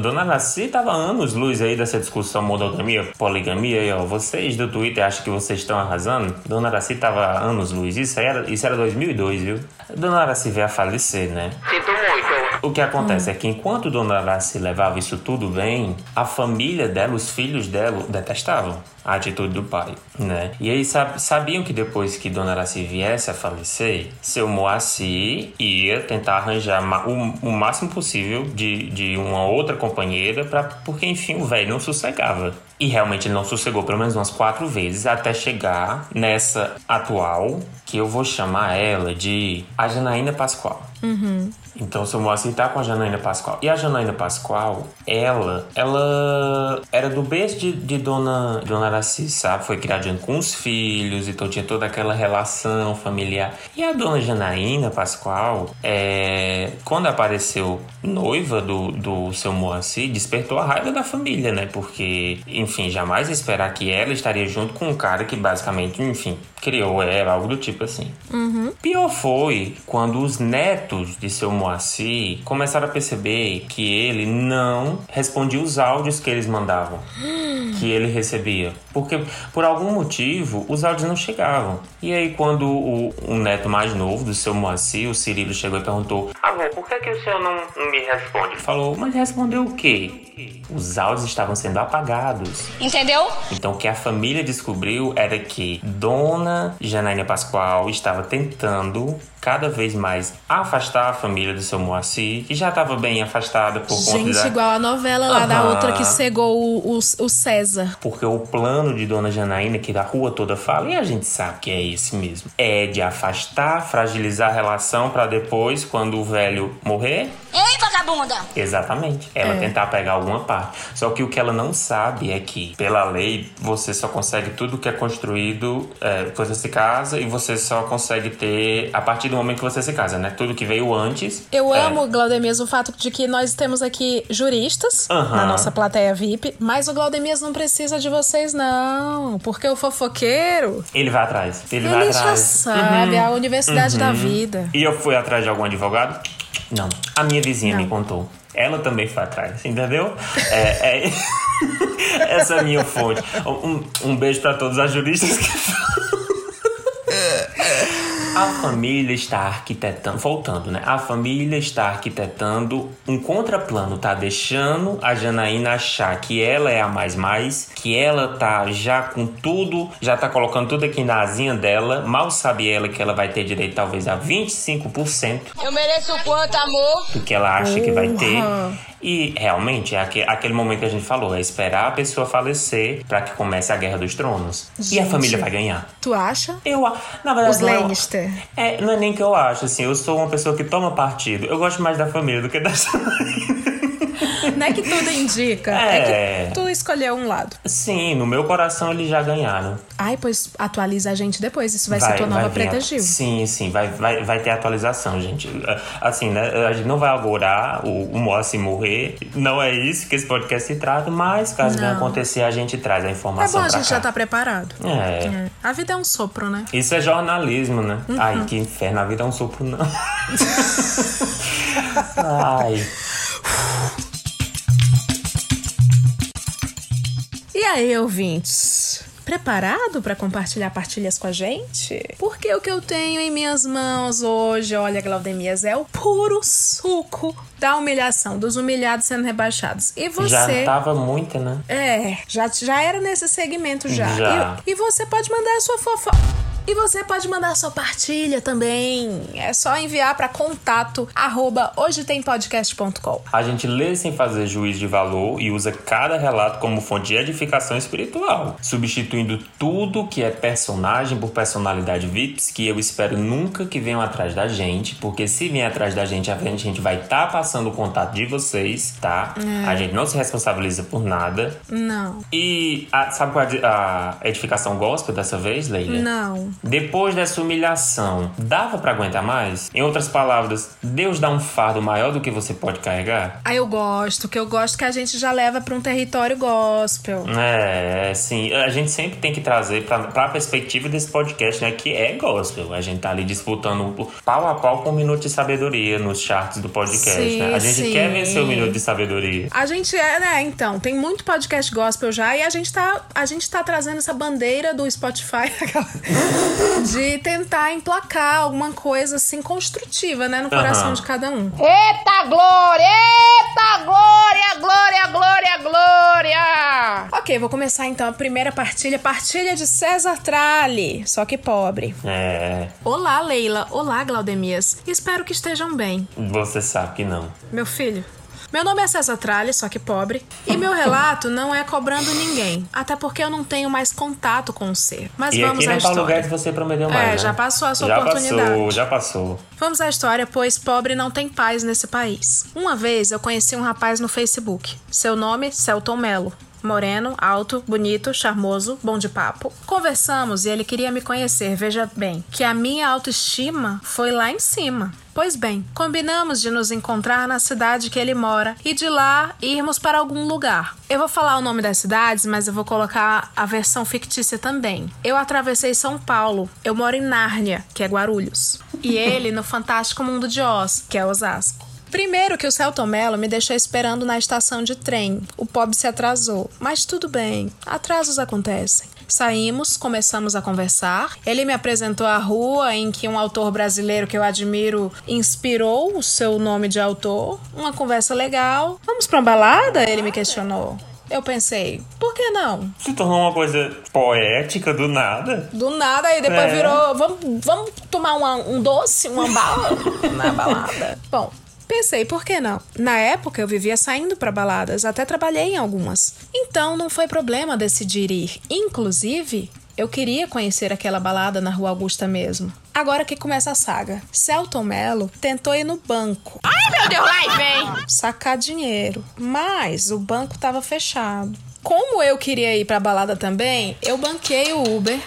[SPEAKER 4] dona Nasci tava anos luz aí dessa discussão monogamia, poligamia aí, ó. Vocês do Twitter acham que vocês estão arrasando? Dona Nasci tava anos luz. Isso era, isso era 2002, viu? Dona Araci veio a falecer, né?
[SPEAKER 1] Sinto muito.
[SPEAKER 4] O que acontece é que enquanto Dona Araci levava isso tudo bem, a família dela, os filhos dela, detestavam a atitude do pai, né? E aí sab- sabiam que depois que Dona Araci viesse a falecer, seu Moacir ia tentar arranjar o, o máximo possível de, de uma outra companheira, pra, porque enfim o velho não sossegava. E realmente ele não sossegou pelo menos umas quatro vezes até chegar nessa atual, que eu vou chamar ela de a Janaína Pascoal.
[SPEAKER 5] Uhum.
[SPEAKER 4] Então, o seu Moacir tá com a Janaína Pascoal. E a Janaína Pascoal, ela, ela era do berço de, de Dona, Dona Araci, sabe? Foi criada com os filhos, então tinha toda aquela relação familiar. E a Dona Janaína Pascoal, é, quando apareceu noiva do, do seu Moacir, despertou a raiva da família, né? Porque, enfim, jamais esperar que ela estaria junto com um cara que basicamente, enfim, criou ela, algo do tipo assim.
[SPEAKER 5] Uhum.
[SPEAKER 4] Pior foi quando os netos de seu Moacir começaram a perceber que ele não respondia os áudios que eles mandavam, <gasps> que ele recebia. Porque, por algum motivo, os áudios não chegavam. E aí, quando o, o neto mais novo do seu Moacir, o Cirilo, chegou e perguntou: Avô, por que, que o senhor não, não me responde? Ele falou: Mas respondeu o quê? Os áudios estavam sendo apagados.
[SPEAKER 3] Entendeu?
[SPEAKER 4] Então, o que a família descobriu era que dona Janaína Pascoal estava tentando cada vez mais afastar a família do seu Moacir, que já estava bem afastada por conta
[SPEAKER 5] Gente,
[SPEAKER 4] da...
[SPEAKER 5] igual a novela lá da
[SPEAKER 4] Aham.
[SPEAKER 5] outra que cegou o, o, o César.
[SPEAKER 4] Porque o plano de Dona Janaína, que a rua toda fala, e a gente sabe que é esse mesmo, é de afastar, fragilizar a relação para depois, quando o velho morrer,
[SPEAKER 8] Ei, vagabunda!
[SPEAKER 4] Exatamente. Ela
[SPEAKER 5] É.
[SPEAKER 4] tentar pegar alguma parte. Só que o que ela não sabe é que, pela lei, você só consegue tudo que é construído, é, você se casa e você só consegue ter a partir do momento que você se casa, né? Tudo que veio antes.
[SPEAKER 5] Eu
[SPEAKER 4] é,
[SPEAKER 5] amo, Glaudemias, o fato de que nós temos aqui juristas
[SPEAKER 4] Aham.
[SPEAKER 5] na nossa plateia VIP, mas o Glaudemias não precisa de vocês, não. Porque o fofoqueiro,
[SPEAKER 4] Ele vai atrás. Ele, vai
[SPEAKER 5] ele já
[SPEAKER 4] atrás.
[SPEAKER 5] sabe, a universidade da
[SPEAKER 4] Uhum.
[SPEAKER 5] vida.
[SPEAKER 4] E eu fui atrás de algum advogado? Não. A minha vizinha
[SPEAKER 5] Não.
[SPEAKER 4] me contou. Ela também foi atrás, entendeu? É, é- <laughs> Essa é a minha fonte. Um, um beijo pra todos as juristas que A família está arquitetando, voltando, né? A família está arquitetando um contraplano, tá deixando a Janaína achar que ela é a mais mais, que ela tá já com tudo, já tá colocando tudo aqui na asinha dela, mal sabe ela que ela vai ter direito talvez a 25%
[SPEAKER 8] Eu mereço o quanto, amor?
[SPEAKER 4] do que ela acha que vai ter. E realmente é aque- aquele momento que a gente falou, é esperar a pessoa falecer pra que comece a Guerra dos Tronos. E a
[SPEAKER 5] Gente.
[SPEAKER 4] família vai ganhar.
[SPEAKER 5] Tu acha?
[SPEAKER 4] Eu, a- na verdade,
[SPEAKER 5] Os
[SPEAKER 4] não é- É, não é nem que eu acho, assim, eu sou uma pessoa que toma partido. Eu gosto mais da família do que da <laughs> <laughs>
[SPEAKER 5] Não é que tudo indica,
[SPEAKER 4] É.
[SPEAKER 5] é, que tu escolheu um lado.
[SPEAKER 4] Sim, no meu coração eles já ganharam.
[SPEAKER 5] Ai, pois atualiza a gente depois, isso vai, ser tua nova Preta Gil.
[SPEAKER 4] Sim, sim, vai, vai, vai ter atualização, gente. Assim, né? A gente não vai agorar o, o Moacir morrer. Não é isso que esse podcast se trata, mas caso venha
[SPEAKER 5] Não.
[SPEAKER 4] acontecer, a gente traz a
[SPEAKER 5] É
[SPEAKER 4] informação
[SPEAKER 5] bom a gente
[SPEAKER 4] cá.
[SPEAKER 5] já tá preparado.
[SPEAKER 4] É.
[SPEAKER 5] É. A vida é um sopro, né?
[SPEAKER 4] Isso é jornalismo, né?
[SPEAKER 5] Uhum.
[SPEAKER 4] Ai, que inferno, a vida é um sopro, não. <laughs> Ai. <laughs>
[SPEAKER 5] E aí, ouvintes? Preparado para compartilhar partilhas com a gente? Porque o que eu tenho em minhas mãos hoje, olha, Glaudemias, é o puro suco da humilhação, dos humilhados sendo rebaixados. E você.
[SPEAKER 4] Já tava muita, né?
[SPEAKER 5] É, já, já era nesse segmento já.
[SPEAKER 4] Já.
[SPEAKER 5] E, e você pode mandar a sua fofo... E você pode mandar sua partilha também. É só enviar para contato arroba hojetempodcast.com.
[SPEAKER 4] A gente lê sem fazer juízo de valor e usa cada relato como fonte de edificação espiritual, substituindo tudo que é personagem por personalidade VIPs, que eu espero nunca que venham atrás da gente, porque se vier atrás da gente, a gente vai estar passando o contato de vocês, tá?
[SPEAKER 5] É.
[SPEAKER 4] A gente não se responsabiliza por nada.
[SPEAKER 5] Não.
[SPEAKER 4] E a- sabe qual é a edificação gospel dessa vez, Leila?
[SPEAKER 5] Não.
[SPEAKER 4] Depois dessa humilhação, dava pra aguentar mais? Em outras palavras, Deus dá um fardo maior do que você pode carregar?
[SPEAKER 5] Aí eu gosto, que eu gosto que a gente já leva para um território gospel.
[SPEAKER 4] É, sim. A gente sempre tem que trazer pra, pra perspectiva desse podcast, né? Que é gospel. A gente tá ali disputando pau a pau com o Minuto de Sabedoria nos charts do podcast,
[SPEAKER 5] Sim,
[SPEAKER 4] né? A gente
[SPEAKER 5] sim.
[SPEAKER 4] quer vencer o Minuto de Sabedoria.
[SPEAKER 5] A gente é, né? Então, tem muito podcast gospel já e a gente tá, a gente tá trazendo essa bandeira do Spotify <laughs> de tentar emplacar alguma coisa assim construtiva, né? No coração
[SPEAKER 4] Aham.
[SPEAKER 5] de cada um.
[SPEAKER 1] Eita glória! Eita glória! Glória, glória, glória!
[SPEAKER 5] Ok, vou começar então a primeira partilha. Partilha de César Tralli, só que pobre.
[SPEAKER 4] É,
[SPEAKER 5] Olá, Leila. Olá, Glaudemias. Espero que estejam bem.
[SPEAKER 4] você sabe que não.
[SPEAKER 5] Meu filho. Meu nome é César Tralli, só que pobre. E meu relato não é cobrando ninguém. Até porque eu não tenho mais contato com o ser. Mas
[SPEAKER 4] e
[SPEAKER 5] vamos
[SPEAKER 4] aqui
[SPEAKER 5] à
[SPEAKER 4] Paulo
[SPEAKER 5] história.
[SPEAKER 4] Você prometeu mais,
[SPEAKER 5] É,
[SPEAKER 4] né?
[SPEAKER 5] já passou a sua
[SPEAKER 4] já
[SPEAKER 5] oportunidade.
[SPEAKER 4] passou, já passou.
[SPEAKER 5] Vamos à história, pois pobre não tem paz nesse país. Uma vez eu conheci um rapaz no Facebook. Seu nome, Celton Melo. Moreno, alto, bonito, charmoso, bom de papo. Conversamos e ele queria me conhecer. Veja bem, que a minha autoestima foi lá em cima. Pois bem, combinamos de nos encontrar na cidade que ele mora e de lá irmos para algum lugar. Eu vou falar o nome das cidades, mas eu vou colocar a versão fictícia também. Eu atravessei São Paulo. Eu moro em Nárnia, que é Guarulhos. E ele no Fantástico Mundo de Oz, que é Osasco. Primeiro que o Celton Mello me deixou esperando na estação de trem. O pobre se atrasou. Mas tudo bem, atrasos acontecem. Saímos, começamos a conversar. Ele me apresentou a rua em que um autor brasileiro que eu admiro inspirou o seu nome de autor. Uma conversa legal. Vamos pra uma balada? Ele me questionou. Eu pensei, por que não?
[SPEAKER 4] Se tornou uma coisa poética do nada.
[SPEAKER 5] Do nada, aí depois
[SPEAKER 4] É.
[SPEAKER 5] virou. Vamos, vamos tomar uma- um doce, uma bala <laughs> na balada. Bom, pensei, por que não? Na época eu vivia saindo pra baladas, até trabalhei em algumas. Então não foi problema decidir ir. Inclusive, eu queria conhecer aquela balada na Rua Augusta mesmo. Agora que começa a saga. Celton Mello tentou ir no banco.
[SPEAKER 1] Ai, meu Deus, lá vem.
[SPEAKER 5] Sacar dinheiro. Mas o banco tava fechado. Como eu queria ir pra balada também, eu banquei o Uber.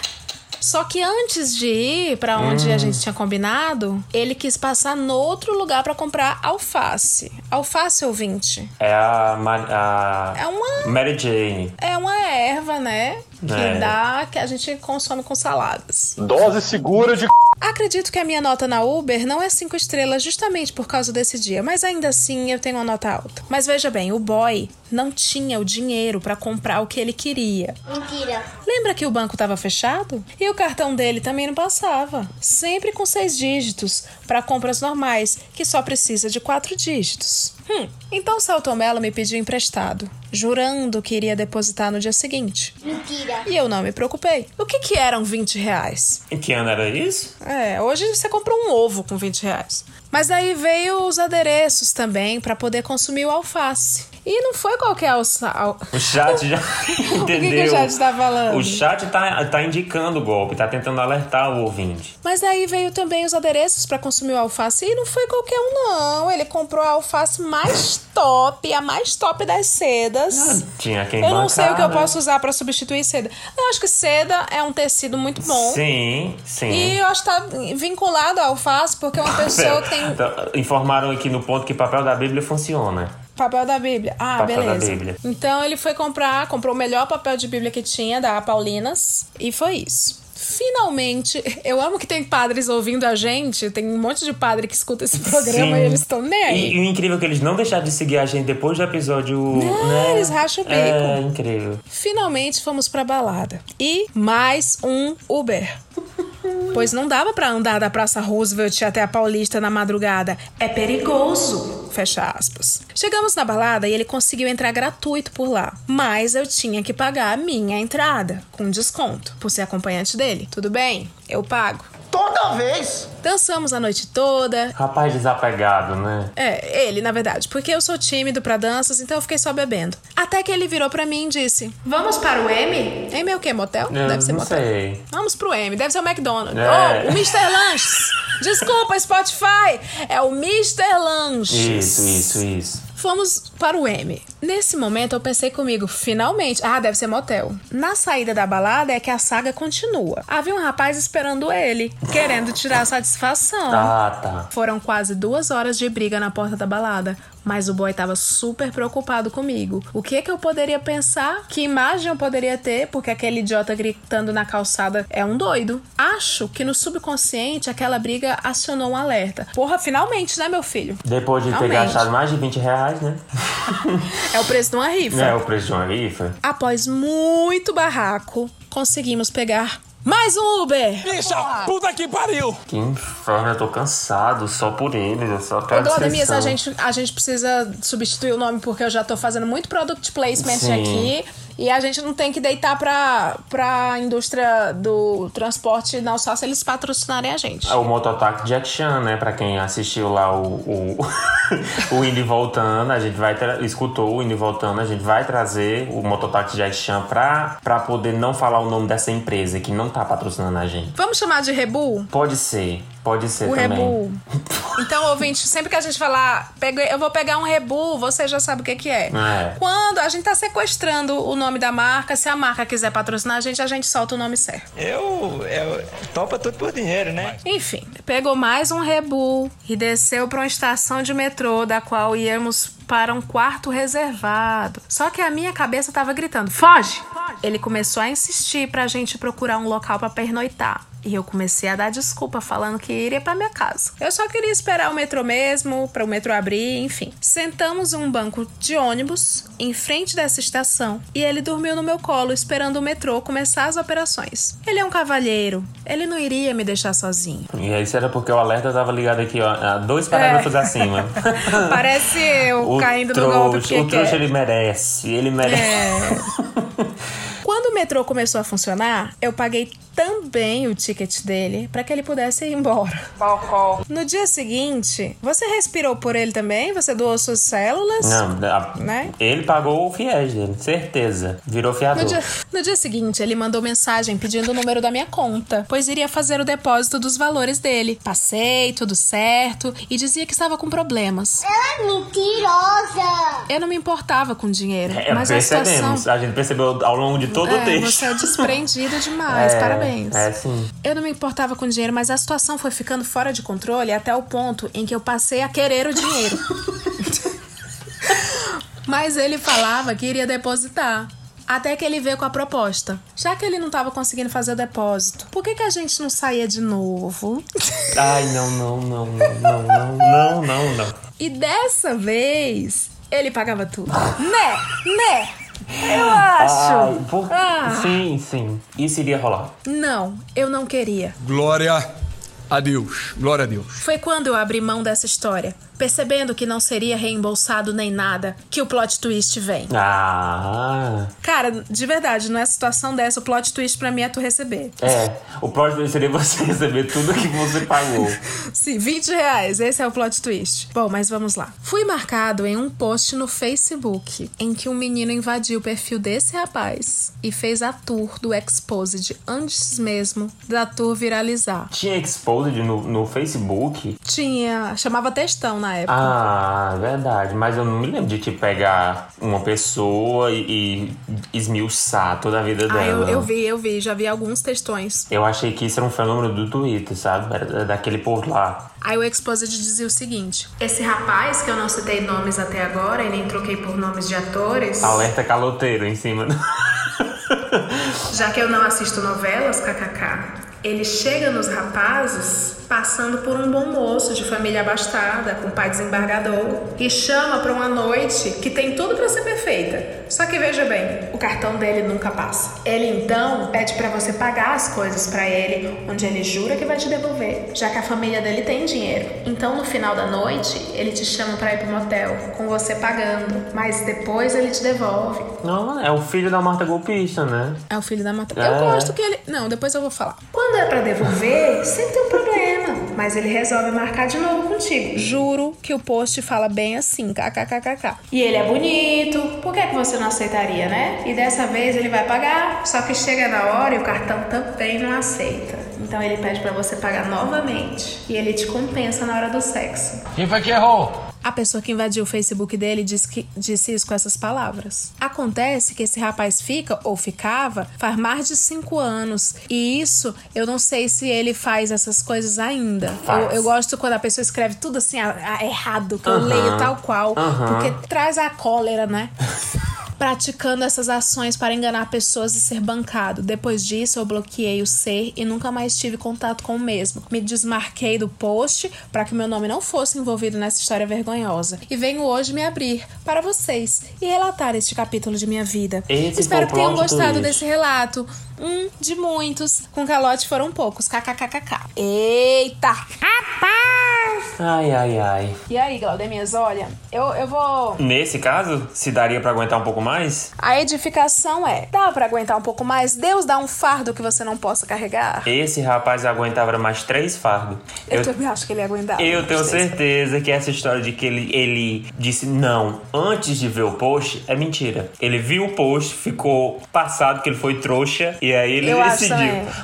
[SPEAKER 5] Só que antes de ir pra onde
[SPEAKER 4] Hum.
[SPEAKER 5] a gente tinha combinado, ele quis passar no outro lugar pra comprar alface. Alface ouvinte.
[SPEAKER 4] É a, a
[SPEAKER 5] É uma
[SPEAKER 4] Mary Jane.
[SPEAKER 5] é uma erva, né? Que
[SPEAKER 4] É.
[SPEAKER 5] dá que a gente consome com saladas.
[SPEAKER 10] Dose segura de
[SPEAKER 5] Acredito que a minha nota na Uber não é cinco estrelas justamente por causa desse dia, mas ainda assim eu tenho uma nota alta. Mas veja bem, o boy não tinha o dinheiro pra comprar o que ele queria.
[SPEAKER 12] Mentira.
[SPEAKER 5] Lembra que o banco estava fechado? E o cartão dele também não passava. Sempre com seis dígitos, para compras normais, que só precisa de quatro dígitos. Hum, então o Celton Mello me pediu emprestado, jurando que iria depositar no dia seguinte.
[SPEAKER 12] Mentira.
[SPEAKER 5] E eu não me preocupei. O que que eram 20 reais?
[SPEAKER 4] Em que ano era isso?
[SPEAKER 5] É, hoje você compra um ovo com 20 reais. Mas daí veio os adereços também para poder consumir o alface. E não foi qualquer alça... al-
[SPEAKER 4] O chat já <laughs>
[SPEAKER 5] O que,
[SPEAKER 4] entendeu.
[SPEAKER 5] que o chat tá falando?
[SPEAKER 4] O chat tá, tá indicando o golpe, tá tentando alertar o ouvinte.
[SPEAKER 5] Mas daí veio também os adereços para consumir o alface e não foi qualquer um não. Ele comprou a alface mais <laughs> top, a mais top das sedas.
[SPEAKER 4] Tinha quem
[SPEAKER 5] eu não sei o que eu
[SPEAKER 4] bancar, né?
[SPEAKER 5] posso usar para substituir seda. Eu acho que seda é um tecido muito bom.
[SPEAKER 4] Sim, sim.
[SPEAKER 5] E eu acho que tá vinculado à alface porque é uma <laughs> pessoa que tem
[SPEAKER 4] Então, informaram aqui no ponto que papel da Bíblia funciona.
[SPEAKER 5] Papel da Bíblia. Ah,
[SPEAKER 4] Papel da
[SPEAKER 5] beleza.
[SPEAKER 4] Bíblia.
[SPEAKER 5] Então ele foi comprar, comprou o melhor papel de Bíblia que tinha, da Paulinas, e foi isso. Finalmente, eu amo que tem padres ouvindo a gente, tem um monte de padre que escuta esse programa
[SPEAKER 4] Sim.
[SPEAKER 5] e eles estão nem aí.
[SPEAKER 4] E, e o incrível é que eles não deixaram de seguir a gente depois do episódio.
[SPEAKER 5] Não,
[SPEAKER 4] né?
[SPEAKER 5] eles racham o bico.
[SPEAKER 4] É incrível.
[SPEAKER 5] Finalmente fomos pra balada. E mais um Uber. Pois não dava pra andar da Praça Roosevelt até a Paulista na madrugada. É perigoso. Fecha aspas. Chegamos na balada e ele conseguiu entrar gratuito por lá. Mas eu tinha que pagar a minha entrada, com desconto, por ser acompanhante dele. Tudo bem, eu pago.
[SPEAKER 10] Toda vez!
[SPEAKER 5] Dançamos a noite toda,
[SPEAKER 4] Rapaz desapegado, né?
[SPEAKER 5] é, ele, na verdade, porque eu sou tímido pra danças, então eu fiquei só bebendo. Até que ele virou pra mim e disse: Vamos para o M? M é o quê? Motel?
[SPEAKER 4] Eu
[SPEAKER 5] Deve ser
[SPEAKER 4] não
[SPEAKER 5] motel.
[SPEAKER 4] sei.
[SPEAKER 5] Vamos pro M, deve ser o McDonald's.
[SPEAKER 4] É.
[SPEAKER 5] Oh, o Mr. Lanches. Desculpa, Spotify. É o Mr. Lanches.
[SPEAKER 4] Isso, isso, isso.
[SPEAKER 5] Fomos para o M. Nesse momento eu pensei comigo, finalmente, ah, deve ser motel. Na saída da balada é que a saga continua. Havia um rapaz esperando ele, querendo tirar satisfação.
[SPEAKER 4] Ah, tá.
[SPEAKER 5] Foram quase duas horas de briga na porta da balada, mas o boy tava super preocupado comigo. O que que eu poderia pensar? Que imagem eu poderia ter? Porque aquele idiota gritando na calçada é um doido. Acho que no subconsciente aquela briga acionou um alerta. Porra, finalmente, né, meu filho?
[SPEAKER 4] Depois de ter
[SPEAKER 5] Realmente.
[SPEAKER 4] gastado mais de 20 reais, né? <laughs>
[SPEAKER 5] É o preço de uma rifa.
[SPEAKER 4] É o preço de uma rifa.
[SPEAKER 5] Após muito barraco, conseguimos pegar mais um Uber.
[SPEAKER 6] Bicha, puta que pariu!
[SPEAKER 4] Que inferno, eu tô cansado só por eles. Eu só quero
[SPEAKER 5] Ô, Glaudemias, a gente, a gente precisa substituir o nome porque eu já tô fazendo muito product placement
[SPEAKER 4] Sim.
[SPEAKER 5] aqui. E a gente não tem que deitar pra, pra indústria do transporte, não só se eles patrocinarem a gente.
[SPEAKER 4] É o mototáxi Jack Chan, né? Pra quem assistiu lá o, o, <laughs> o Indy Voltando, a gente vai escutou o Indy Voltando, a gente vai trazer o mototáxi Jack Chan pra, pra poder não falar o nome dessa empresa que não tá patrocinando a gente.
[SPEAKER 5] Vamos chamar de Rebu?
[SPEAKER 4] Pode ser, pode ser
[SPEAKER 5] O
[SPEAKER 4] também.
[SPEAKER 5] Rebu. <laughs> Então, ouvinte, sempre que a gente falar, "Peguei- eu vou pegar um Rebu, você já sabe o que, que é.
[SPEAKER 4] É.
[SPEAKER 5] Quando a gente tá sequestrando o nome da marca, se a marca quiser patrocinar a gente, a gente solta o nome certo.
[SPEAKER 6] Eu, eu topa tudo por dinheiro, né?
[SPEAKER 5] Enfim, pegou mais um rebu e desceu para uma estação de metrô da qual íamos para um quarto reservado. Só que a minha cabeça tava gritando: "Foge!". Ele começou a insistir pra gente procurar um local pra pernoitar. E eu comecei a dar desculpa, falando que iria para minha casa. Eu só queria esperar o metrô mesmo, para o metrô abrir, enfim. Sentamos em um banco de ônibus em frente dessa estação e ele dormiu no meu colo esperando o metrô começar as operações. Ele é um cavalheiro, ele não iria me deixar sozinho.
[SPEAKER 4] E isso era porque o alerta tava ligado aqui, ó, a dois parágrafos
[SPEAKER 5] É.
[SPEAKER 4] acima. <laughs>
[SPEAKER 5] Parece eu
[SPEAKER 4] o
[SPEAKER 5] caindo
[SPEAKER 4] trouxa,
[SPEAKER 5] no golpe porque
[SPEAKER 4] O trouxa
[SPEAKER 5] quer.
[SPEAKER 4] ele merece, ele merece.
[SPEAKER 5] É. <laughs> Quando o metrô começou a funcionar, eu paguei também o ticket dele para que ele pudesse ir embora. No dia seguinte, você respirou por ele também? Você doou suas células?
[SPEAKER 4] Não, a-
[SPEAKER 5] Né?
[SPEAKER 4] ele pagou o fiéis dele, certeza. Virou fiador.
[SPEAKER 5] No dia, no dia seguinte, ele mandou mensagem pedindo o número da minha conta, pois iria fazer o depósito dos valores dele. Passei, tudo certo, e dizia que estava com problemas.
[SPEAKER 8] Ela é mentirosa!
[SPEAKER 5] Eu não me importava com dinheiro,
[SPEAKER 4] É,
[SPEAKER 5] mas a
[SPEAKER 4] percebemos.
[SPEAKER 5] situação...
[SPEAKER 4] A gente percebeu ao longo de todo o
[SPEAKER 5] É,
[SPEAKER 4] texto.
[SPEAKER 5] você é <laughs> desprendido demais,
[SPEAKER 4] É,
[SPEAKER 5] parabéns.
[SPEAKER 4] É, sim.
[SPEAKER 5] Eu não me importava com dinheiro, mas a situação foi ficando fora de controle até o ponto em que eu passei a querer o dinheiro. <laughs> mas ele falava que iria depositar. Até que ele veio com a proposta. Já que ele não estava conseguindo fazer o depósito, por que, que a gente não saía de novo? <laughs>
[SPEAKER 4] Ai, não, não, não, não, não, não, não, não, não.
[SPEAKER 5] E dessa vez, ele pagava tudo. Né? Né? Eu acho.
[SPEAKER 4] Ai, por...
[SPEAKER 5] Ah.
[SPEAKER 4] Sim, sim. Isso iria rolar.
[SPEAKER 5] Não, eu não queria.
[SPEAKER 9] Glória a Deus. Glória a Deus.
[SPEAKER 5] Foi quando eu abri mão dessa história, percebendo que não seria reembolsado nem nada, que o plot twist vem.
[SPEAKER 4] Ah.
[SPEAKER 5] Cara, de verdade, numa situação dessa, o plot twist pra mim é tu receber.
[SPEAKER 4] É, o próximo seria você <laughs> receber tudo que você pagou.
[SPEAKER 5] Sim, 20 reais, esse é o plot twist. Bom, mas vamos lá. Fui marcado em um post no Facebook em que um menino invadiu o perfil desse rapaz e fez a tour do Exposed antes mesmo da tour viralizar.
[SPEAKER 4] Tinha Exposed no, no Facebook?
[SPEAKER 5] Tinha. chamava textão na época.
[SPEAKER 4] Ah, verdade. Mas eu não me lembro de te pegar uma pessoa e, e esmiuçar toda a vida dela.
[SPEAKER 5] Ah, eu, eu vi, eu vi, já vi alguns textões.
[SPEAKER 4] Eu achei que isso era um fenômeno do Twitter, sabe? Era daquele povo lá.
[SPEAKER 5] Aí o Exposed dizia o seguinte: Esse rapaz, que eu não citei nomes até agora e nem troquei por nomes de atores,
[SPEAKER 4] Alerta caloteiro em cima.
[SPEAKER 5] já que eu não assisto novelas, kkk, ele chega nos rapazes passando por um bom moço de família abastada, com pai desembargador, e chama pra uma noite que tem tudo pra ser perfeita. Só que veja bem, o cartão dele nunca passa. Ele então pede pra você pagar as coisas pra ele, onde ele jura que vai te devolver, já que a família dele tem dinheiro. Então no final da noite, ele te chama pra ir pro motel, com você pagando, mas depois ele te devolve.
[SPEAKER 4] Não, é o filho da Marta Golpista, né?
[SPEAKER 5] É o filho da mata.
[SPEAKER 4] É.
[SPEAKER 5] Eu gosto que ele. Não, depois eu vou falar. Quando é pra devolver, sempre tem um problema. Mas ele resolve marcar de novo contigo. Juro que o post fala bem assim, kkkk. E ele é bonito. Por que, que você não aceitaria, né? E dessa vez ele vai pagar. Só que chega na hora e o cartão também não aceita. Então ele pede pra você pagar novamente. E ele te compensa na hora do sexo.
[SPEAKER 6] Quem foi que errou?
[SPEAKER 5] A pessoa que invadiu o Facebook dele disse, que, disse isso com essas palavras. Acontece que esse rapaz fica, ou ficava, faz mais de cinco anos. E isso, eu não sei se ele faz essas coisas ainda. Eu, eu gosto quando a pessoa escreve tudo assim, a- a- errado, que eu
[SPEAKER 4] Aham.
[SPEAKER 5] leio tal qual.
[SPEAKER 4] Aham.
[SPEAKER 5] Porque traz a cólera, né? <laughs> praticando essas ações para enganar pessoas e ser bancado. Depois disso, eu bloqueei o ser e nunca mais tive contato com o mesmo. Me desmarquei do post para que meu nome não fosse envolvido nessa história vergonhosa. E venho hoje me abrir para vocês e relatar este capítulo de minha vida.
[SPEAKER 4] Esse
[SPEAKER 5] Espero que tenham gostado desse relato. Um de muitos. Com calote foram poucos. KKKKK. Eita!
[SPEAKER 4] Ai, ai, ai.
[SPEAKER 5] E aí, Glaudemias, olha, eu, eu vou.
[SPEAKER 4] Nesse caso, se daria pra aguentar um pouco mais?
[SPEAKER 5] A edificação é: dá pra aguentar um pouco mais? Deus dá um fardo que você não possa carregar?
[SPEAKER 4] Esse rapaz aguentava mais três fardos.
[SPEAKER 5] Eu, também acho que ele ia aguentar.
[SPEAKER 4] Eu tenho certeza que essa história de que ele, ele disse não antes de ver o post é mentira. Ele viu o post, ficou passado que ele foi trouxa e aí ele
[SPEAKER 5] Eu
[SPEAKER 4] decidiu.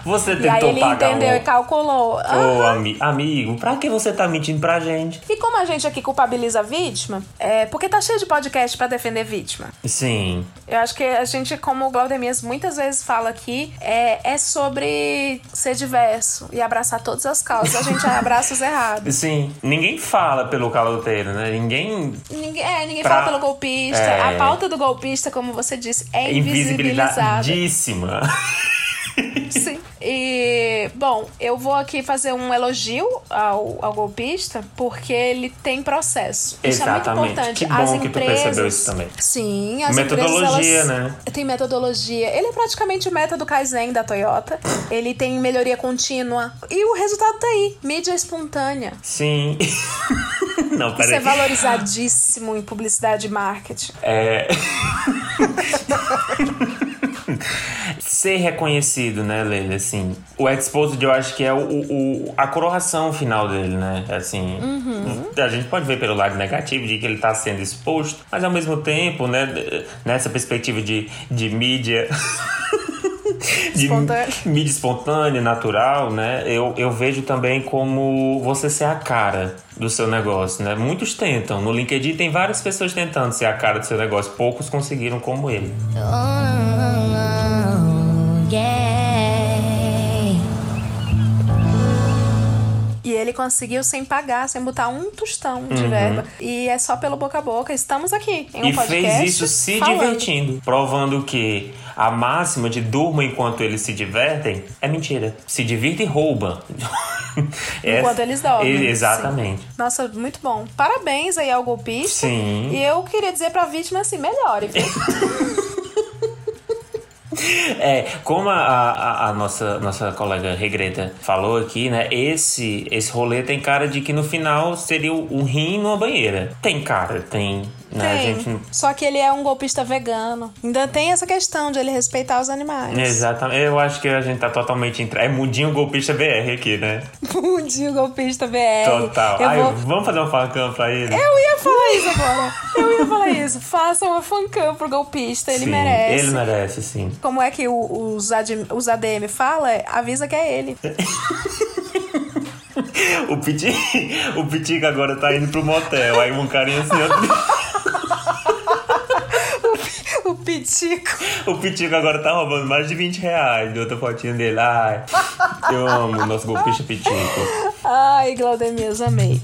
[SPEAKER 4] Você
[SPEAKER 5] E aí
[SPEAKER 4] tentou
[SPEAKER 5] ele
[SPEAKER 4] pagar
[SPEAKER 5] entendeu
[SPEAKER 4] um...
[SPEAKER 5] e calculou.
[SPEAKER 4] Ô,
[SPEAKER 5] Ah,
[SPEAKER 4] ami- amigo, pra que você tá mentindo pra gente?
[SPEAKER 5] E como a gente aqui culpabiliza a vítima, é porque tá cheio de podcast pra defender vítima.
[SPEAKER 4] Sim.
[SPEAKER 5] Eu acho que a gente, como o Glaudemias muitas vezes fala aqui, é, é sobre ser diverso e abraçar todas as causas. A gente <laughs> abraça os errados.
[SPEAKER 4] Sim. Ninguém fala pelo caloteiro, né? Ninguém.
[SPEAKER 5] Ninguém, é, ninguém
[SPEAKER 4] Pra-
[SPEAKER 5] fala pelo golpista.
[SPEAKER 4] É.
[SPEAKER 5] A pauta do golpista, como você disse, é invisibilizada.
[SPEAKER 4] Invisibilizadíssima. <laughs> <laughs>
[SPEAKER 5] Sim. E bom, eu vou aqui fazer um elogio ao, ao golpista, porque ele tem processo. Isso
[SPEAKER 4] Exatamente.
[SPEAKER 5] é muito importante.
[SPEAKER 4] Que bom
[SPEAKER 5] as
[SPEAKER 4] que tu percebeu isso também.
[SPEAKER 5] Sim, as
[SPEAKER 4] Metodologia,
[SPEAKER 5] empresas, elas,
[SPEAKER 4] né?
[SPEAKER 5] Tem metodologia. Ele é praticamente o método Kaizen da Toyota. Ele tem melhoria contínua. E o resultado tá aí. Mídia espontânea.
[SPEAKER 4] Sim. <laughs> Não,
[SPEAKER 5] Isso
[SPEAKER 4] peraí.
[SPEAKER 5] é valorizadíssimo em publicidade e marketing.
[SPEAKER 4] É. <laughs> Ser reconhecido, né, Leila? Assim, o Exposed eu acho que é o, o- a coroação final dele, né? Assim,
[SPEAKER 5] Uhum.
[SPEAKER 4] a gente pode ver pelo lado negativo de que ele tá sendo exposto, mas ao mesmo tempo, né, nessa perspectiva de, de mídia. <laughs> <laughs> de
[SPEAKER 5] Espontânea.
[SPEAKER 4] mídia espontânea, natural, né? Eu, eu vejo também como você ser a cara do seu negócio, né? Muitos tentam. No LinkedIn tem várias pessoas tentando ser a cara do seu negócio. Poucos conseguiram como ele.
[SPEAKER 5] E ele conseguiu sem pagar, sem botar um tostão de
[SPEAKER 4] Uhum.
[SPEAKER 5] verba. E é só pelo boca a boca. Estamos aqui em um
[SPEAKER 4] e
[SPEAKER 5] podcast.
[SPEAKER 4] fez isso se
[SPEAKER 5] falando.
[SPEAKER 4] divertindo, provando que a máxima de durma enquanto eles se divertem é mentira. Se divirta e rouba. <laughs>
[SPEAKER 5] Enquanto eles dormem.
[SPEAKER 4] Exatamente.
[SPEAKER 5] Sim. Nossa, muito bom. Parabéns aí ao golpista.
[SPEAKER 4] Sim.
[SPEAKER 5] E eu queria dizer pra vítima assim, melhore, viu? <laughs>
[SPEAKER 4] É, como a, a, a nossa, nossa colega Regreta falou aqui, né? Esse, esse rolê tem cara de que no final seria um rim numa banheira. Tem cara, tem. Né?
[SPEAKER 5] Tem.
[SPEAKER 4] gente
[SPEAKER 5] Só que ele é um golpista vegano. Ainda tem essa questão de ele respeitar os animais.
[SPEAKER 4] Exatamente. Eu acho que a gente tá totalmente. Entra... É mudinho golpista BR aqui, né? <laughs>
[SPEAKER 5] Pudim golpista BR.
[SPEAKER 4] Total.
[SPEAKER 5] Eu,
[SPEAKER 4] Ai,
[SPEAKER 5] vou...
[SPEAKER 4] Vamos fazer um facão pra ele?
[SPEAKER 5] eu ia falar isso agora. Eu ia falar isso. Faça uma fancam pro golpista. Ele
[SPEAKER 4] Sim,
[SPEAKER 5] merece.
[SPEAKER 4] Ele merece, sim.
[SPEAKER 5] Como é que o- os, AD, os ADM fala? Avisa que é ele. <laughs>
[SPEAKER 4] O Piti, o Pitica agora tá indo pro motel. Aí um carinha assim, <laughs>
[SPEAKER 5] Pitico.
[SPEAKER 4] O Pitico agora tá roubando mais de 20 reais. De outra fotinha dele. Ai, eu amo o nosso golpista Pitico.
[SPEAKER 5] Ai, Glaudemias, amei.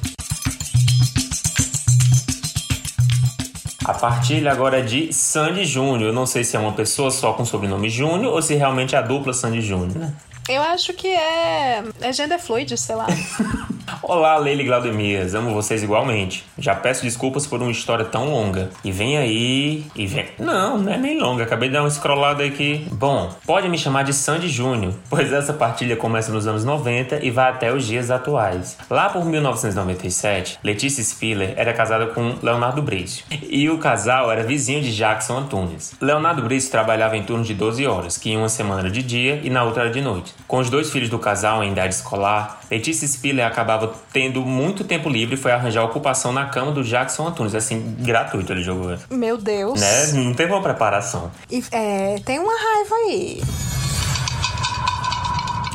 [SPEAKER 4] A partilha agora é de Sandy Júnior. Eu não sei se é uma pessoa só com sobrenome Júnior ou se realmente é a dupla Sandy Júnior, né?
[SPEAKER 5] Eu acho que é. É gender fluid, sei lá. <laughs>
[SPEAKER 4] Olá, Leila e Glaudemias. Amo vocês igualmente. Já peço desculpas por uma história tão longa. E vem aí. E vem. Não, não é nem longa. Acabei de dar uma scrollada aqui. Bom, pode me chamar de Sandy Júnior, <laughs> pois essa partilha começa nos anos 90 e vai até os dias atuais. Lá por 1997, Letícia Spiller era casada com Leonardo Brício. E o casal era vizinho de Jackson Antunes. Leonardo Brício trabalhava em turno de 12 horas, que em uma semana era de dia e na outra era de noite. Com os dois filhos do casal em idade escolar, Letícia Spiller acabava tendo muito tempo livre e foi arranjar ocupação na cama do Jackson Antunes. Assim, gratuito ele jogou.
[SPEAKER 5] Meu Deus.
[SPEAKER 4] Né? Não teve uma preparação.
[SPEAKER 5] E, é, tem uma raiva aí.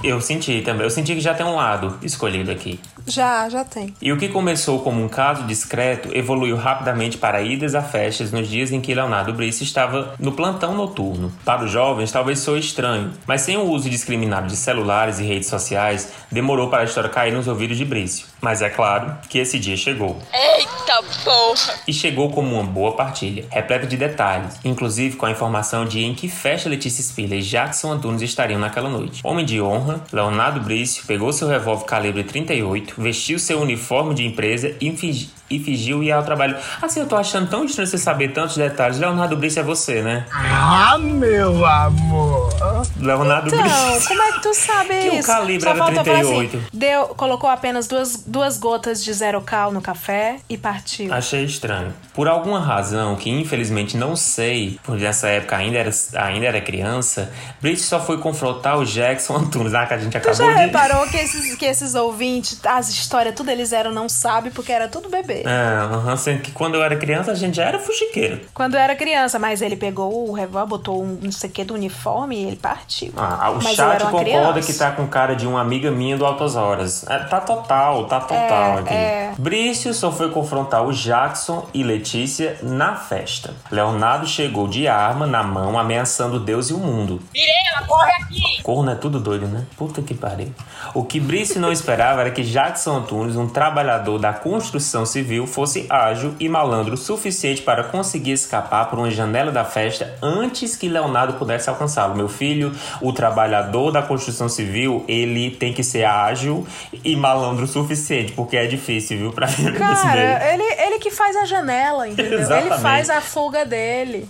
[SPEAKER 4] Eu senti também. Eu senti que já tem um lado escolhido aqui.
[SPEAKER 5] Já, já tem.
[SPEAKER 4] E o que começou como um caso discreto evoluiu rapidamente para idas a festas nos dias em que Leonardo Brice estava no plantão noturno. Para os jovens, talvez soe estranho, mas sem o uso indiscriminado de celulares e redes sociais, demorou para a história cair nos ouvidos de Brício. Mas é claro que esse dia chegou.
[SPEAKER 3] Eita porra!
[SPEAKER 4] E chegou como uma boa partilha, repleta de detalhes, inclusive com a informação de em que festa Letícia Spiller e Jackson Antunes estariam naquela noite. Homem de honra, Leonardo Brício pegou seu revólver calibre 38, vestiu seu uniforme de empresa e, e fingiu ir ao trabalho. Assim, eu tô achando tão estranho você saber tantos detalhes. Leonardo Brício é você, né?
[SPEAKER 10] Ah, meu amor.
[SPEAKER 4] Leonardo
[SPEAKER 5] Então,
[SPEAKER 4] Brício.
[SPEAKER 5] como é que tu sabe
[SPEAKER 4] Que o
[SPEAKER 5] isso?
[SPEAKER 4] calibre
[SPEAKER 5] Só
[SPEAKER 4] era
[SPEAKER 5] faltou falar
[SPEAKER 4] 38.
[SPEAKER 5] Assim, deu, colocou apenas duas, duas gotas de zero cal no café e partiu.
[SPEAKER 4] Achei estranho. Por alguma razão que infelizmente não sei, porque nessa época ainda era, ainda era criança, Brit só foi confrontar o Jackson Antunes. Ah, que a gente
[SPEAKER 5] Tu
[SPEAKER 4] acabou
[SPEAKER 5] já
[SPEAKER 4] de.
[SPEAKER 5] reparou que esses, que esses ouvintes, as histórias, tudo eles eram não sabe porque era tudo bebê.
[SPEAKER 4] É, sendo que quando eu era criança a gente já era fuxiqueiro.
[SPEAKER 5] Quando eu era criança, mas ele pegou o revólver, botou um não sei o que do uniforme e ele partiu.
[SPEAKER 4] Ah, o
[SPEAKER 5] mas
[SPEAKER 4] chat concorda
[SPEAKER 5] criança.
[SPEAKER 4] que tá com cara de uma amiga minha do Altas Horas. É, tá total, tá total
[SPEAKER 5] É,
[SPEAKER 4] aqui.
[SPEAKER 5] é.
[SPEAKER 4] Brício só foi confrontar o Jackson e Letícia na festa. Leonardo chegou de arma na mão, ameaçando Deus e o mundo.
[SPEAKER 3] Virei corre aqui!
[SPEAKER 4] Corno é tudo doido, né? Puta que pariu. O que Brice não esperava era que Jackson Antunes, um trabalhador da construção civil, fosse ágil e malandro o suficiente para conseguir escapar por uma janela da festa antes que Leonardo pudesse alcançá-lo. Meu filho, o trabalhador da construção civil, ele tem que ser ágil e malandro o suficiente, porque é difícil, viu? Pra <laughs> vir meio.
[SPEAKER 5] Cara, ele, ele que faz a janela, entendeu?
[SPEAKER 4] Exatamente.
[SPEAKER 5] Ele faz a fuga dele.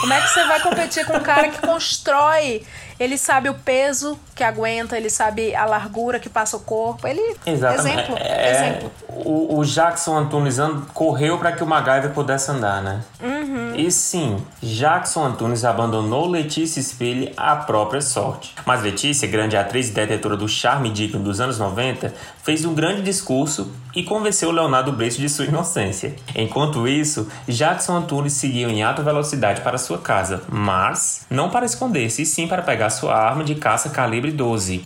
[SPEAKER 5] Como é que você vai competir com um cara que constrói? Ele sabe o peso que aguenta, ele sabe a largura que passa o corpo. Ele.
[SPEAKER 4] Exatamente.
[SPEAKER 5] Exemplo.
[SPEAKER 4] É,
[SPEAKER 5] exemplo.
[SPEAKER 4] O, o Jackson Antunes correu para que o MacGyver pudesse andar, né?
[SPEAKER 5] Uhum.
[SPEAKER 4] E sim, Jackson Antunes abandonou Letícia Spille à própria sorte. Mas Letícia, grande atriz e detetora do charme digno dos anos 90, fez um grande discurso e convenceu Leonardo Brecht de sua inocência. Enquanto isso, Jackson Antunes seguiu em alta velocidade para sua casa, mas não para esconder-se, e sim para pegar sua arma de caça calibre 12.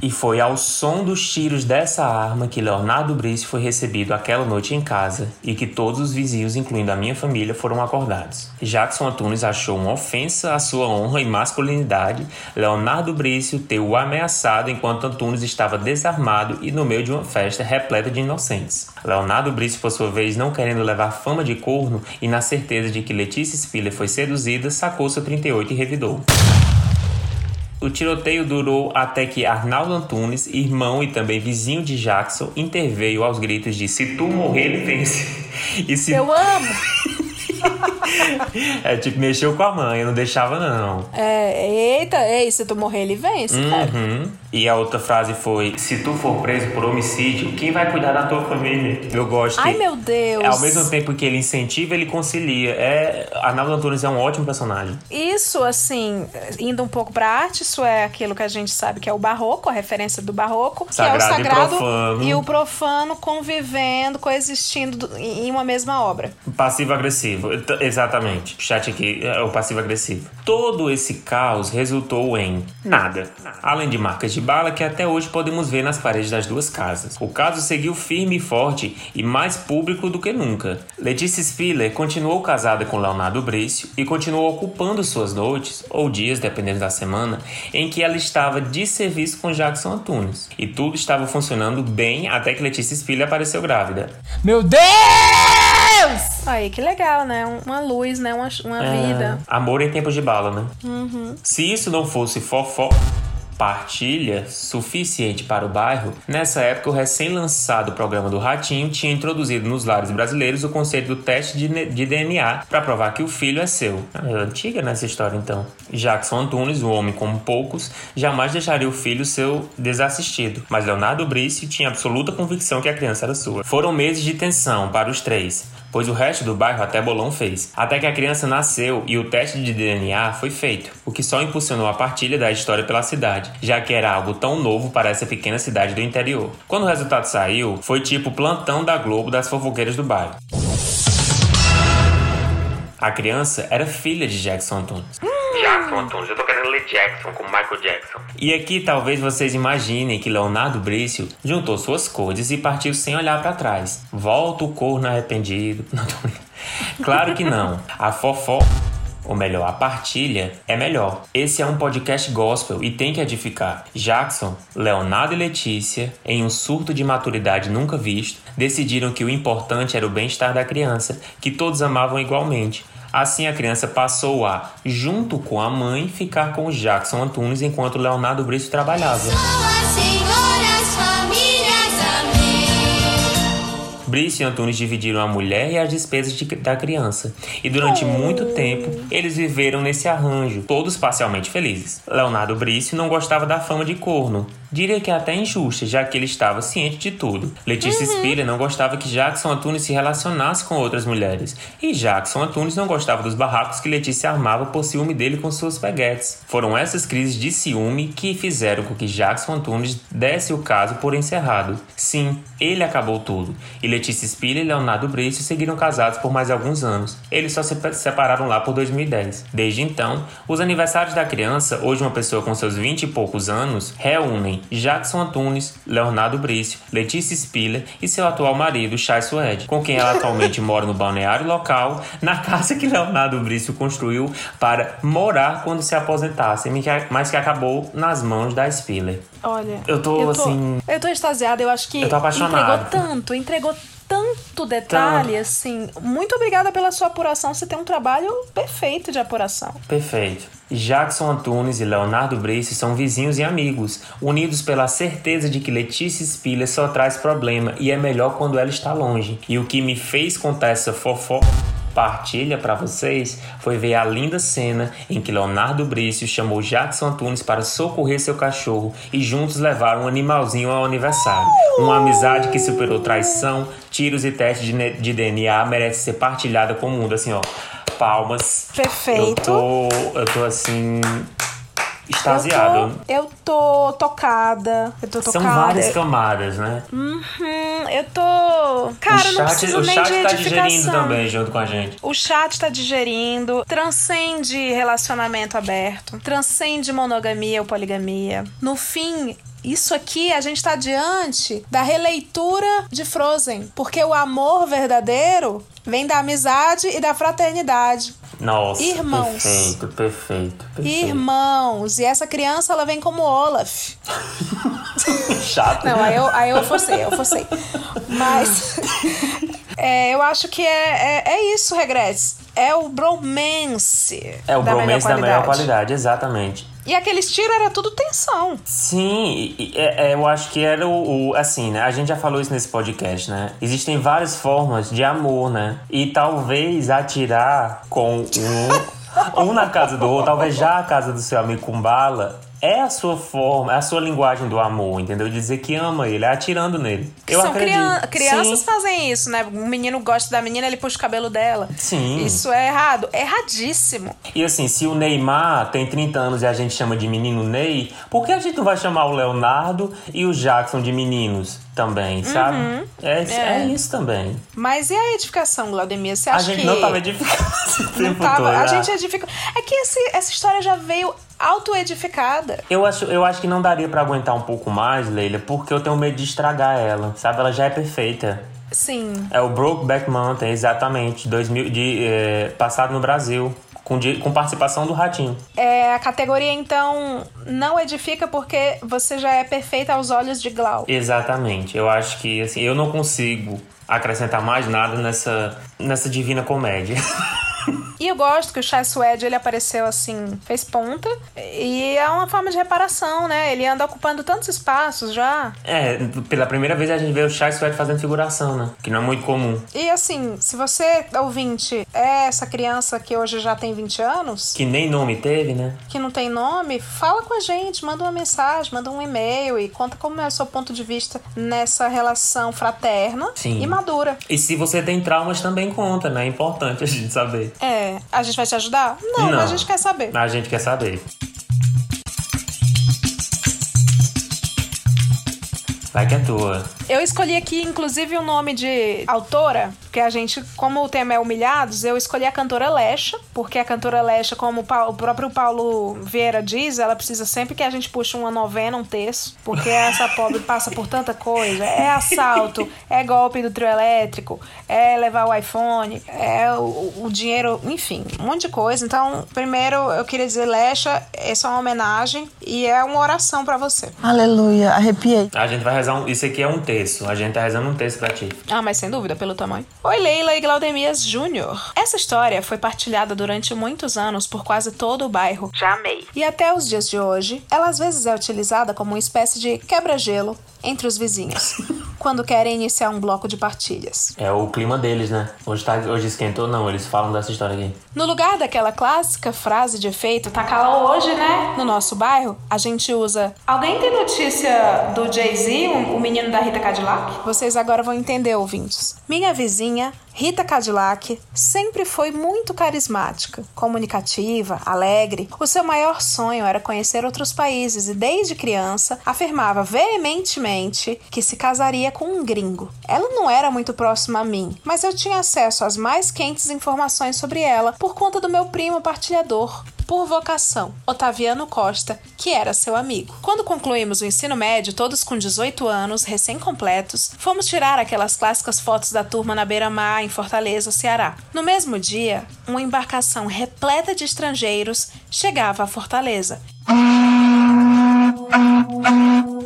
[SPEAKER 4] E foi ao som dos tiros dessa arma que Leonardo Brice foi recebido aquela noite em casa e que todos os vizinhos, incluindo a minha família, foram acordados. Jackson Antunes achou uma ofensa à sua honra e masculinidade Leonardo Brice ter o ameaçado enquanto Antunes estava desarmado e no meio de uma festa repleta de inocentes. Leonardo Brice, por sua vez, não querendo levar fama de corno e na certeza de que Letícia Spiller foi seduzida, sacou seu 38 e revidou. O tiroteio durou até que Arnaldo Antunes, irmão e também vizinho de Jackson, interveio aos gritos de se tu morrer, ele vence. <laughs> E se...
[SPEAKER 5] Eu amo! <laughs>
[SPEAKER 4] É tipo, mexeu com a mãe, eu não deixava não.
[SPEAKER 5] É, eita, ei, se tu morrer, ele vence, cara.
[SPEAKER 4] Uhum. E a outra frase foi: Se tu for preso por homicídio, quem vai cuidar da tua família? Eu gosto
[SPEAKER 5] Ai, meu Deus.
[SPEAKER 4] ao mesmo tempo que ele incentiva, ele concilia. É, Arnaldo Antunes é um ótimo personagem.
[SPEAKER 5] Isso, assim, indo um pouco pra arte, isso é aquilo que a gente sabe que é o barroco, a referência do barroco,
[SPEAKER 4] Sagrado
[SPEAKER 5] que é o
[SPEAKER 4] e
[SPEAKER 5] sagrado
[SPEAKER 4] profano.
[SPEAKER 5] e o profano convivendo, coexistindo do- em uma mesma obra.
[SPEAKER 4] Passivo-agressivo, exatamente. O chat aqui é o passivo-agressivo. Todo esse caos resultou em nada, além de marcas de bala que até hoje podemos ver nas paredes das duas casas. O caso seguiu firme e forte e mais público do que nunca. Letícia Spiller continuou casada com Leonardo Brício e continuou ocupando suas noites, ou dias, dependendo da semana, em que ela estava de serviço com Jackson Antunes. E tudo estava funcionando bem até que Letícia Spiller apareceu grávida.
[SPEAKER 8] Meu Deus!
[SPEAKER 5] Aí, que legal, né? Um- Uma luz, né? Uma, uma
[SPEAKER 4] É,
[SPEAKER 5] vida.
[SPEAKER 4] Amor em tempos de bala, né?
[SPEAKER 5] Uhum.
[SPEAKER 4] Se isso não fosse fofó partilha suficiente para o bairro, nessa época o recém-lançado programa do Ratinho tinha introduzido nos lares brasileiros o conceito do teste de, DNA para provar que o filho é seu. É antiga nessa história então. Jackson Antunes, um homem como poucos, jamais deixaria o filho seu desassistido, mas Leonardo Brice tinha absoluta convicção que a criança era sua. Foram meses de tensão para os três pois o resto do bairro até bolão fez. Até que a criança nasceu e o teste de DNA foi feito, o que só impulsionou a partilha da história pela cidade, já que era algo tão novo para essa pequena cidade do interior. Quando o resultado saiu, foi tipo plantão da Globo das fofoqueiras do bairro. A criança era filha de Jackson Antunes. Jackson Antunes, eu tô querendo ler Jackson como Michael Jackson. E aqui talvez vocês imaginem que Leonardo Brício juntou suas coisas e partiu sem olhar pra trás. Volta o corno arrependido. <laughs> Não, tô. Claro que não. A fofó ou melhor, a partilha é melhor. Esse é um podcast gospel e tem que edificar. Jackson, Leonardo e Letícia, em um surto de maturidade nunca visto, decidiram que o importante era o bem-estar da criança, que todos amavam igualmente. Assim a criança passou a, junto com a mãe, ficar com o Jackson Antunes enquanto Leonardo Brice trabalhava. Brice e Antunes dividiram a mulher e as despesas de- da criança. E durante muito tempo, eles viveram nesse arranjo, todos parcialmente felizes. Leonardo Brice não gostava da fama de corno. Diria que é até injusta, já que ele estava ciente de tudo. Letícia Spiller não gostava que Jackson Antunes se relacionasse com outras mulheres. E Jackson Antunes não gostava dos barracos que Letícia armava por ciúme dele com suas peguetes. Foram essas crises de ciúme que fizeram com que Jackson Antunes desse o caso por encerrado. Sim, ele acabou tudo. E Letícia Spiller e Leonardo Brice seguiram casados por mais alguns anos. Eles só se separaram lá por 2010. Desde então, os aniversários da criança, hoje uma pessoa com seus 20 e poucos anos, reúnem Jackson Antunes, Leonardo Brício, Letícia Spiller e seu atual marido, Chai Suede, com quem ela atualmente <laughs> mora no balneário local, na casa que Leonardo Brício construiu para morar quando se aposentasse, mas que acabou nas mãos da Spiller.
[SPEAKER 5] Olha,
[SPEAKER 4] eu tô, eu tô assim.
[SPEAKER 5] Eu tô extasiada, eu acho que
[SPEAKER 4] eu tô apaixonado.
[SPEAKER 5] entregou tanto, entregou tanto detalhe, tanto. assim. Muito obrigada pela sua apuração. Você tem um trabalho perfeito de apuração.
[SPEAKER 4] Perfeito. Jackson Antunes e Leonardo Brace são vizinhos e amigos, unidos pela certeza de que Letícia Spiller só traz problema e é melhor quando ela está longe. E o que me fez contar essa fofó partilha para vocês foi ver a linda cena em que Leonardo Brício chamou Jackson Antunes para socorrer seu cachorro e juntos levaram um animalzinho ao aniversário. Uma amizade que superou traição, tiros e testes de, de DNA merece ser partilhada com o mundo. Assim, ó, palmas.
[SPEAKER 5] Perfeito.
[SPEAKER 4] Eu tô, eu tô assim extasiado.
[SPEAKER 5] Eu tô, eu tô tocada. Eu tô
[SPEAKER 4] tocada. São várias camadas, né?
[SPEAKER 5] Uhum, eu tô. Cara, chat, não preciso nem de
[SPEAKER 4] O chat tá digerindo também junto com a gente.
[SPEAKER 5] O chat tá digerindo. Transcende relacionamento aberto. Transcende monogamia ou poligamia. No fim, isso aqui a gente está diante da releitura de Frozen, porque o amor verdadeiro vem da amizade e da fraternidade.
[SPEAKER 4] Nossa,
[SPEAKER 5] irmãos.
[SPEAKER 4] Perfeito, perfeito, perfeito.
[SPEAKER 5] Irmãos. E essa criança, ela vem como Olaf. <laughs>
[SPEAKER 4] Chato.
[SPEAKER 5] Não, aí eu, aí eu forcei, eu forcei. Mas <laughs> é, eu acho que é, é, é isso, Regretes. É o bromance.
[SPEAKER 4] É o
[SPEAKER 5] da
[SPEAKER 4] bromance
[SPEAKER 5] melhor
[SPEAKER 4] da melhor qualidade, exatamente.
[SPEAKER 5] E aqueles tiros era tudo tensão.
[SPEAKER 4] Sim, é, é, eu acho que era o, o, Assim, né? A gente já falou isso nesse podcast, né? Existem várias formas de amor, né? E talvez atirar com um. um na casa do outro, talvez já a casa do seu amigo com bala, é a sua forma, é a sua linguagem do amor, entendeu? Dizer que ama ele, é atirando nele. Eu
[SPEAKER 5] São
[SPEAKER 4] acredito.
[SPEAKER 5] crianças
[SPEAKER 4] Sim.
[SPEAKER 5] fazem isso, né? O menino gosta da menina, ele puxa o cabelo dela.
[SPEAKER 4] Sim.
[SPEAKER 5] Isso é errado. Erradíssimo.
[SPEAKER 4] E assim, se o Neymar tem 30 anos e a gente chama de menino Ney, por que a gente não vai chamar o Leonardo e o Jackson de meninos? também, sabe? Uhum. É, é, é. isso também.
[SPEAKER 5] Mas e a edificação, Glaudemir? Você acha
[SPEAKER 4] a gente
[SPEAKER 5] que...
[SPEAKER 4] não tava edificando esse tempo não tava, todo,
[SPEAKER 5] A gente edifica... É que esse, essa história já veio auto-edificada.
[SPEAKER 4] Eu acho, eu acho que não daria para aguentar um pouco mais, Leila, porque eu tenho medo de estragar ela, sabe? Ela já é perfeita.
[SPEAKER 5] Sim.
[SPEAKER 4] É o Brokeback Mountain, exatamente, 2000, de, é, passado no Brasil com, com participação do Ratinho.
[SPEAKER 5] É, a categoria, então, não edifica porque você já é perfeita aos olhos de Glau.
[SPEAKER 4] Exatamente. Eu acho que, assim, eu não consigo acrescentar mais nada nessa, nessa divina comédia. <laughs>
[SPEAKER 5] E eu gosto que o Chai Suede ele apareceu assim, fez ponta. E é uma forma de reparação, né? Ele anda ocupando tantos espaços já.
[SPEAKER 4] É, pela primeira vez a gente vê o Chai Suede fazendo figuração, né? Que não é muito comum.
[SPEAKER 5] E assim, se você, ouvinte, é essa criança que hoje já tem 20 anos.
[SPEAKER 4] Que nem nome teve, né?
[SPEAKER 5] Que não tem nome, fala com a gente, manda uma mensagem, manda um e-mail e conta como é o seu ponto de vista nessa relação fraterna
[SPEAKER 4] Sim.
[SPEAKER 5] e madura.
[SPEAKER 4] E se você tem traumas, também conta, né? É importante a gente saber.
[SPEAKER 5] É. A gente vai te ajudar? Não, Não. mas a gente quer saber.
[SPEAKER 4] A gente quer saber. Vai que é tua.
[SPEAKER 5] Eu escolhi aqui, inclusive, o nome de autora, porque a gente, como o tema é humilhados, eu escolhi a cantora Lecha, porque a cantora Lecha, como o próprio Paulo Vieira diz, ela precisa sempre que a gente puxa uma novena, um texto, porque essa <laughs> pobre passa por tanta coisa. É assalto, é golpe do trio elétrico, é levar o iPhone, é o, o dinheiro, enfim, um monte de coisa. Então, primeiro eu queria dizer, Lecha, essa é uma homenagem e é uma oração para você.
[SPEAKER 11] Aleluia, arrepiei.
[SPEAKER 4] A gente vai rezar um, isso aqui é um texto texto. A gente tá rezando um texto pra ti.
[SPEAKER 5] Ah, mas sem dúvida, pelo tamanho. Oi, Leila e Glaudemias Júnior. Essa história foi partilhada durante muitos anos por quase todo o bairro.
[SPEAKER 7] Já amei.
[SPEAKER 5] E até os dias de hoje, ela às vezes é utilizada como uma espécie de quebra-gelo entre os vizinhos, quando querem iniciar um bloco de partilhas.
[SPEAKER 4] É o clima deles, né? Hoje, tá, hoje esquentou, não, eles falam dessa história aqui.
[SPEAKER 5] No lugar daquela clássica frase de efeito, tá calor hoje, né? No nosso bairro, a gente usa Alguém tem notícia do Jay-Z, o menino da Rita Cadillac? Vocês agora vão entender, ouvintes. Minha vizinha Rita Cadillac sempre foi muito carismática, comunicativa, alegre. O seu maior sonho era conhecer outros países e, desde criança, afirmava veementemente que se casaria com um gringo. Ela não era muito próxima a mim, mas eu tinha acesso às mais quentes informações sobre ela por conta do meu primo partilhador, por vocação, Otaviano Costa, que era seu amigo. Quando concluímos o ensino médio, todos com 18 anos, recém-completos, fomos tirar aquelas clássicas fotos da turma na beira-mar, em Fortaleza, Ceará. No mesmo dia, uma embarcação repleta de estrangeiros chegava a Fortaleza.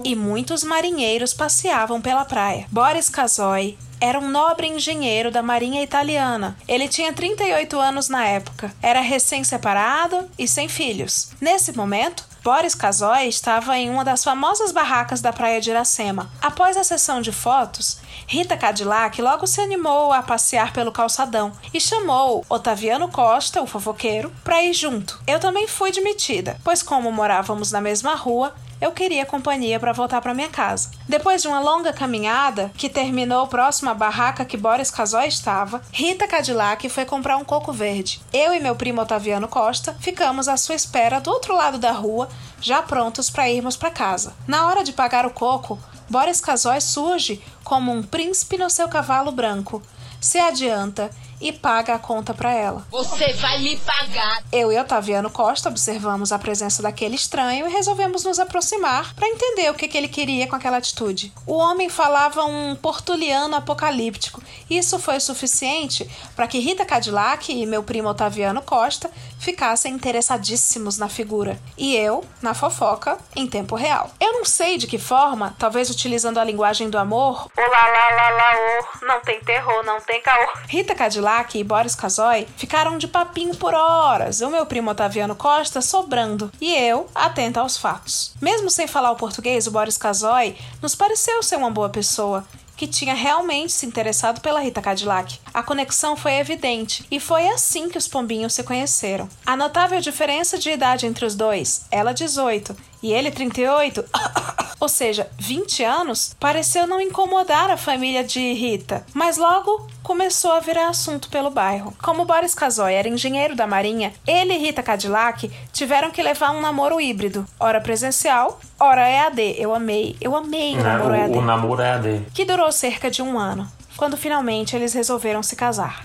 [SPEAKER 5] E muitos marinheiros passeavam pela praia. Boris Casoy era um nobre engenheiro da Marinha Italiana. Ele tinha 38 anos na época, era recém-separado e sem filhos. Nesse momento, Boris Casoy estava em uma das famosas barracas da praia de Iracema. Após a sessão de fotos, Rita Cadillac logo se animou a passear pelo calçadão e chamou Otaviano Costa, o fofoqueiro, para ir junto. Eu também fui admitida, pois como morávamos na mesma rua, eu queria companhia para voltar para minha casa. Depois de uma longa caminhada, que terminou próximo à barraca que Boris Casoy estava, Rita Cadillac foi comprar um coco verde. Eu e meu primo Otaviano Costa ficamos à sua espera do outro lado da rua, já prontos para irmos para casa. Na hora de pagar o coco, Boris Casoy surge como um príncipe no seu cavalo branco. Se adianta e paga a conta para ela.
[SPEAKER 8] Você vai me pagar.
[SPEAKER 5] Eu e Otaviano Costa observamos a presença daquele estranho e resolvemos nos aproximar para entender o que, que ele queria com aquela atitude. O homem falava um portuliano apocalíptico e isso foi suficiente para que Rita Cadillac e meu primo Otaviano Costa ficassem interessadíssimos na figura e eu na fofoca em tempo real. Eu não sei de que forma, talvez utilizando a linguagem do amor. Olá, lá, lá, lá, oh, não tem terror, não tem caô. Rita Cadillac e Boris Casoy ficaram de papinho por horas, o meu primo Otaviano Costa sobrando e eu atenta aos fatos. Mesmo sem falar o português, o Boris Casoy nos pareceu ser uma boa pessoa que tinha realmente se interessado pela Rita Cadillac. A conexão foi evidente e foi assim que os pombinhos se conheceram. A notável diferença de idade entre os dois, ela 18 e ele 38, <coughs> ou seja, 20 anos, pareceu não incomodar a família de Rita, mas logo começou a virar assunto pelo bairro. Como Boris Casoy era engenheiro da Marinha, ele e Rita Cadillac tiveram que levar um namoro híbrido, ora presencial, ora EAD. Eu amei, eu amei o namoro EAD.
[SPEAKER 4] O namoro EAD.
[SPEAKER 5] Que durou cerca de um ano quando finalmente eles resolveram se casar.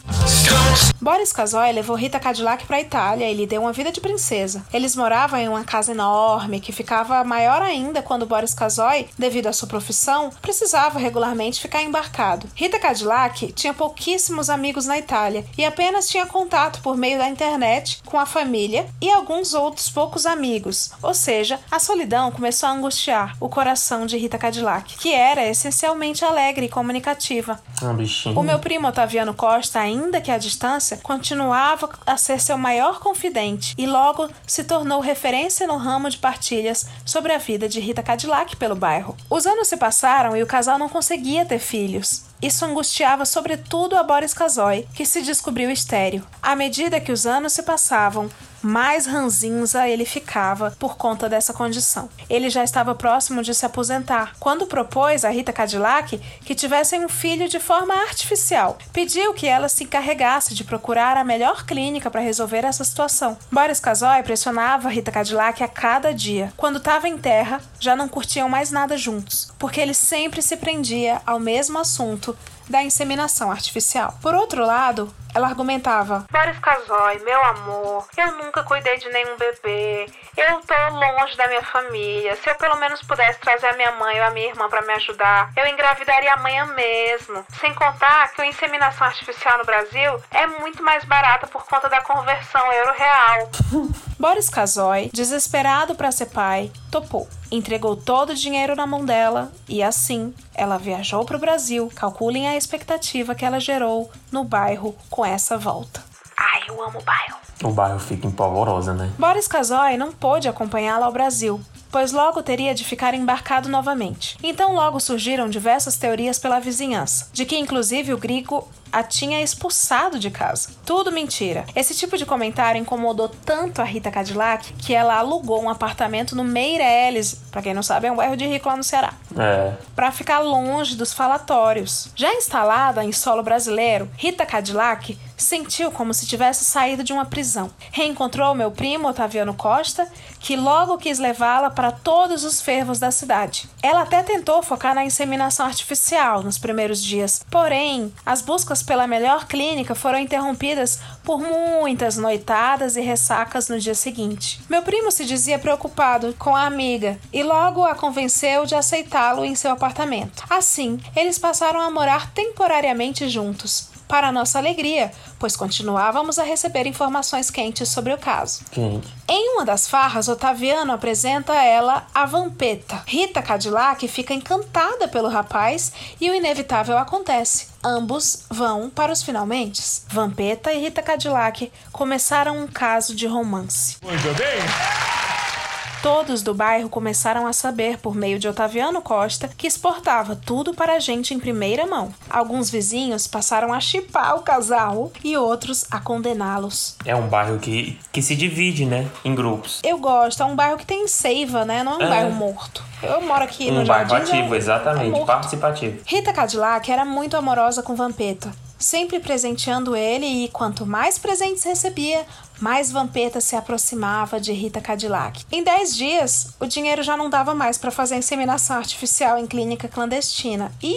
[SPEAKER 5] Boris Casoy levou Rita Cadillac para a Itália e lhe deu uma vida de princesa. Eles moravam em uma casa enorme que ficava maior ainda quando Boris Casoy, devido à sua profissão, precisava regularmente ficar embarcado. Rita Cadillac tinha pouquíssimos amigos na Itália e apenas tinha contato por meio da internet com a família e alguns outros poucos amigos. Ou seja, a solidão começou a angustiar o coração de Rita Cadillac, que era essencialmente alegre e comunicativa.
[SPEAKER 4] Ah.
[SPEAKER 5] O meu primo Otaviano Costa, ainda que à distância, continuava a ser seu maior confidente e logo se tornou referência no ramo de partilhas sobre a vida de Rita Cadillac pelo bairro. Os anos se passaram e o casal não conseguia ter filhos. Isso angustiava sobretudo a Boris Casoy, que se descobriu estéril. À medida que os anos se passavam, mais ranzinza ele ficava por conta dessa condição. Ele já estava próximo de se aposentar, quando propôs a Rita Cadillac que tivessem um filho de forma artificial. Pediu que ela se encarregasse de procurar a melhor clínica para resolver essa situação. Boris Casoy pressionava Rita Cadillac a cada dia. Quando estava em terra, já não curtiam mais nada juntos, porque ele sempre se prendia ao mesmo assunto da inseminação artificial. Por outro lado, ela argumentava: Boris Casoy, meu amor, eu nunca cuidei de nenhum bebê. Eu tô longe da minha família. Se eu pelo menos pudesse trazer a minha mãe ou a minha irmã para me ajudar, eu engravidaria amanhã mesmo. Sem contar que a inseminação artificial no Brasil é muito mais barata por conta da conversão euro-real. Boris Casoy, desesperado para ser pai, topou. Entregou todo o dinheiro na mão dela e assim ela viajou para o Brasil. Calculem a expectativa que ela gerou no bairro com essa volta. Ai, eu amo o bairro.
[SPEAKER 4] O bairro fica empolvorosa, né?
[SPEAKER 5] Boris Casoy não pôde acompanhá-la ao Brasil, pois logo teria de ficar embarcado novamente. Então logo surgiram diversas teorias pela vizinhança, de que inclusive o Grigo a tinha expulsado de casa. Tudo mentira. Esse tipo de comentário incomodou tanto a Rita Cadillac que ela alugou um apartamento no Meireles, para quem não sabe, é um bairro de rico lá no Ceará.
[SPEAKER 4] É.
[SPEAKER 5] Para ficar longe dos falatórios. Já instalada em solo brasileiro, Rita Cadillac sentiu como se tivesse saído de uma prisão. Reencontrou meu primo Otaviano Costa, que logo quis levá-la para todos os fervos da cidade. Ela até tentou focar na inseminação artificial nos primeiros dias, porém, as buscas buscas pela melhor clínica foram interrompidas por muitas noitadas e ressacas no dia seguinte. Meu primo se dizia preocupado com a amiga e logo a convenceu de aceitá-lo em seu apartamento. Assim, eles passaram a morar temporariamente juntos para nossa alegria, pois continuávamos a receber informações quentes sobre o caso.
[SPEAKER 4] Quente.
[SPEAKER 5] Em uma das farras, Otaviano apresenta a ela a Vampeta. Rita Cadillac fica encantada pelo rapaz e o inevitável acontece. Ambos vão para os finalmente. Vampeta e Rita Cadillac começaram um caso de romance.
[SPEAKER 2] Muito bem.
[SPEAKER 5] Todos do bairro começaram a saber, por meio de Otaviano Costa, que exportava tudo para a gente em primeira mão. Alguns vizinhos passaram a chipar o casal e outros a condená-los.
[SPEAKER 4] É um bairro que, que se divide, né? Em grupos.
[SPEAKER 5] Eu gosto, é um bairro que tem seiva, né? Não é um
[SPEAKER 4] É.
[SPEAKER 5] bairro morto. Eu moro aqui no
[SPEAKER 4] Um bairro
[SPEAKER 5] Jardim.
[SPEAKER 4] ativo,
[SPEAKER 5] é-
[SPEAKER 4] exatamente.
[SPEAKER 5] é
[SPEAKER 4] participativo.
[SPEAKER 5] Rita Cadillac era muito amorosa com Vampeta, sempre presenteando ele e quanto mais presentes recebia, mais Vampeta se aproximava de Rita Cadillac. Em 10 dias, o dinheiro já não dava mais para fazer inseminação artificial em clínica clandestina. E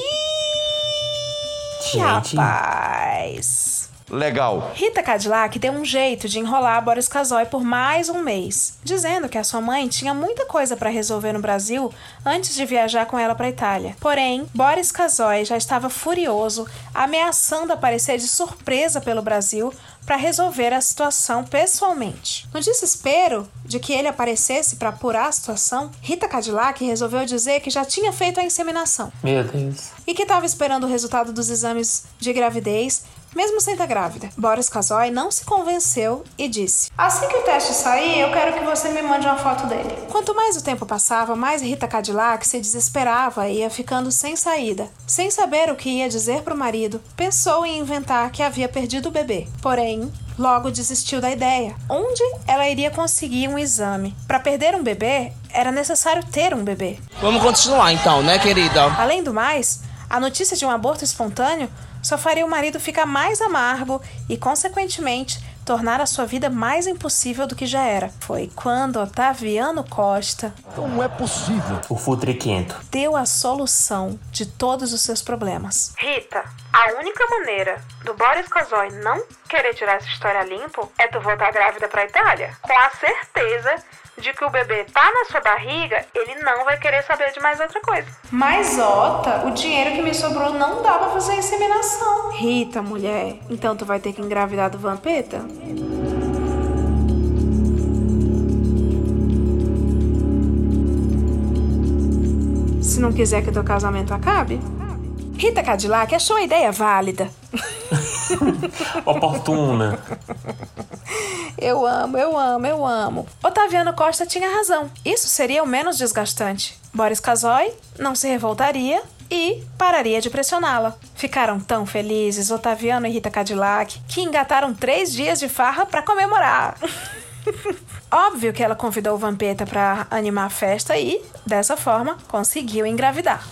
[SPEAKER 5] rapaz.
[SPEAKER 12] Legal.
[SPEAKER 5] Rita Cadillac deu um jeito de enrolar Boris Casoy por mais um mês, dizendo que a sua mãe tinha muita coisa para resolver no Brasil antes de viajar com ela para Itália. Porém, Boris Casoy já estava furioso, ameaçando aparecer de surpresa pelo Brasil para resolver a situação pessoalmente. No desespero de que ele aparecesse para apurar a situação, Rita Cadillac resolveu dizer que já tinha feito a inseminação
[SPEAKER 4] Meu Deus.
[SPEAKER 5] e que estava esperando o resultado dos exames de gravidez, mesmo sem estar grávida. Boris Casoy não se convenceu e disse: Assim que o teste sair, eu quero que você me mande uma foto dele. Quanto mais o tempo passava, mais Rita Cadillac se desesperava e ia ficando sem saída. Sem saber o que ia dizer para o marido, pensou em inventar que havia perdido o bebê. Porém, Logo desistiu da ideia. Onde ela iria conseguir um exame? Para perder um bebê, era necessário ter um bebê.
[SPEAKER 11] Vamos continuar então, né, querida?
[SPEAKER 5] Além do mais, a notícia de um aborto espontâneo só faria o marido ficar mais amargo e, consequentemente, tornar a sua vida mais impossível do que já era. Foi quando Otaviano Costa
[SPEAKER 12] Não é possível.
[SPEAKER 4] O futriquento.
[SPEAKER 5] deu a solução de todos os seus problemas.
[SPEAKER 7] Rita, a única maneira do Boris Casoy não querer tirar essa história limpo é tu voltar grávida pra Itália. Com a certeza de que o bebê tá na sua barriga, ele não vai querer saber de mais outra coisa.
[SPEAKER 5] Mas, Ota, o dinheiro que me sobrou não dá pra fazer a inseminação. Rita, mulher, então tu vai ter que engravidar do Vampeta? Se não quiser que teu casamento acabe? Rita Cadillac achou a ideia válida. <laughs>
[SPEAKER 4] Oportuna.
[SPEAKER 5] Eu amo, eu amo, eu amo. Otaviano Costa tinha razão. Isso seria o menos desgastante. Boris Casoy não se revoltaria e pararia de pressioná-la. Ficaram tão felizes, Otaviano e Rita Cadillac, que engataram três dias de farra para comemorar. <laughs> Óbvio que ela convidou o Vampeta para animar a festa e, dessa forma, conseguiu engravidar.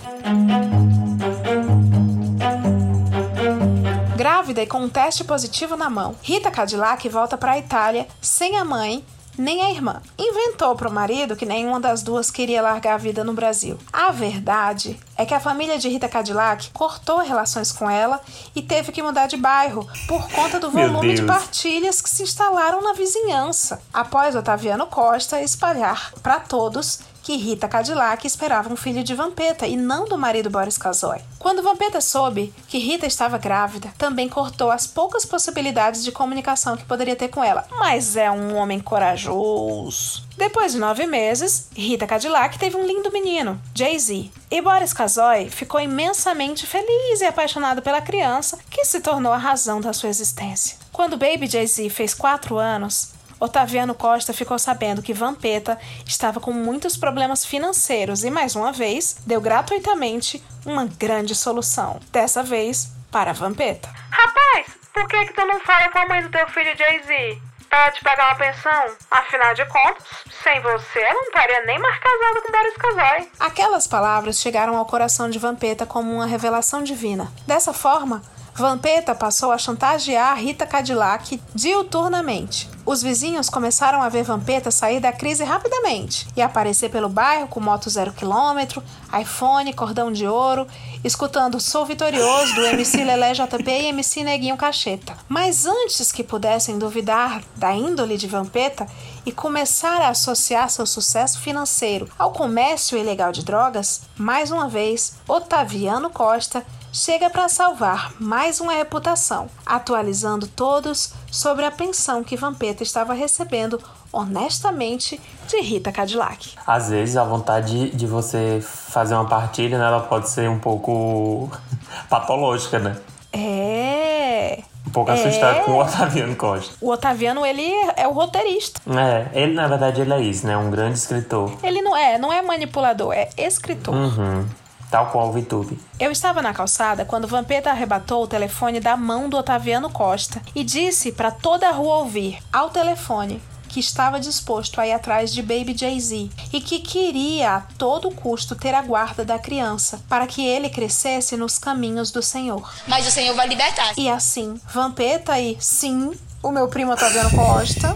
[SPEAKER 5] Grávida e com um teste positivo na mão, Rita Cadillac volta para a Itália sem a mãe nem a irmã. Inventou para o marido que nenhuma das duas queria largar a vida no Brasil. A verdade é que a família de Rita Cadillac cortou relações com ela e teve que mudar de bairro por conta do volume de partilhas que se instalaram na vizinhança. Após Otaviano Costa espalhar para todos que Rita Cadillac esperava um filho de Vampeta e não do marido Boris Casoy. Quando Vampeta soube que Rita estava grávida, também cortou as poucas possibilidades de comunicação que poderia ter com ela. Mas é um homem corajoso. Depois de nove meses, Rita Cadillac teve um lindo menino, Jay-Z. E Boris Casoy ficou imensamente feliz e apaixonado pela criança, que se tornou a razão da sua existência. Quando Baby Jay-Z fez quatro anos, Otaviano Costa ficou sabendo que Vampeta estava com muitos problemas financeiros e, mais uma vez, deu gratuitamente uma grande solução. Dessa vez, para Vampeta.
[SPEAKER 7] Rapaz, por que que tu não fala com a mãe do teu filho Jay-Z? Pra ela te pagar uma pensão? Afinal de contas, sem você, ela não estaria nem mais casada com Boris Casoy.
[SPEAKER 5] Aquelas palavras chegaram ao coração de Vampeta como uma revelação divina. Dessa forma, Vampeta passou a chantagear Rita Cadillac diuturnamente. Os vizinhos começaram a ver Vampeta sair da crise rapidamente e aparecer pelo bairro com moto zero quilômetro, iPhone, cordão de ouro, escutando Sou Vitorioso do MC Lelé JP e MC Neguinho Cacheta. Mas antes que pudessem duvidar da índole de Vampeta e começar a associar seu sucesso financeiro ao comércio ilegal de drogas, mais uma vez, Otaviano Costa chega para salvar mais uma reputação, atualizando todos sobre a pensão que Vampeta estava recebendo honestamente de Rita Cadillac.
[SPEAKER 4] Às vezes a vontade de você fazer uma partilha, né, ela pode ser um pouco <laughs> patológica, né?
[SPEAKER 5] É.
[SPEAKER 4] Um pouco assustado com o Otaviano Costa.
[SPEAKER 5] O Otaviano, ele é o roteirista.
[SPEAKER 4] É, ele na verdade ele é isso, né? Um grande escritor.
[SPEAKER 5] Ele não é, não é manipulador, é escritor.
[SPEAKER 4] Uhum. Tal qual o Vitube.
[SPEAKER 5] Eu estava na calçada quando Vampeta arrebatou o telefone da mão do Otaviano Costa e disse para toda a rua ouvir, ao telefone, que estava disposto a ir atrás de Baby Jay-Z e que queria a todo custo ter a guarda da criança para que ele crescesse nos caminhos do Senhor.
[SPEAKER 3] Mas o Senhor vai libertar.
[SPEAKER 5] E assim, Vampeta e, sim, o meu primo Otaviano Costa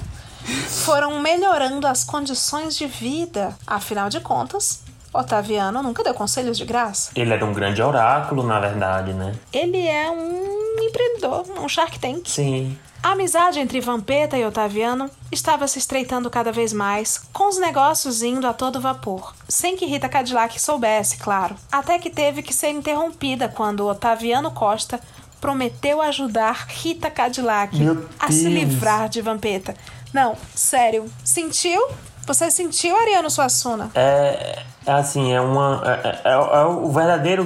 [SPEAKER 5] foram melhorando as condições de vida. Afinal de contas, Otaviano nunca deu conselhos de graça.
[SPEAKER 4] Ele era um grande oráculo, na verdade, né?
[SPEAKER 5] Ele é um empreendedor, um Shark Tank.
[SPEAKER 4] Sim.
[SPEAKER 5] A amizade entre Vampeta e Otaviano estava se estreitando cada vez mais, com os negócios indo a todo vapor, sem que Rita Cadillac soubesse, claro. Até que teve que ser interrompida quando Otaviano Costa prometeu ajudar Rita Cadillac
[SPEAKER 4] Meu
[SPEAKER 5] a se livrar de Vampeta. Não, sério, sentiu? Você sentiu, Ariano Suassuna?
[SPEAKER 4] É, é assim, é uma. É, é- é o verdadeiro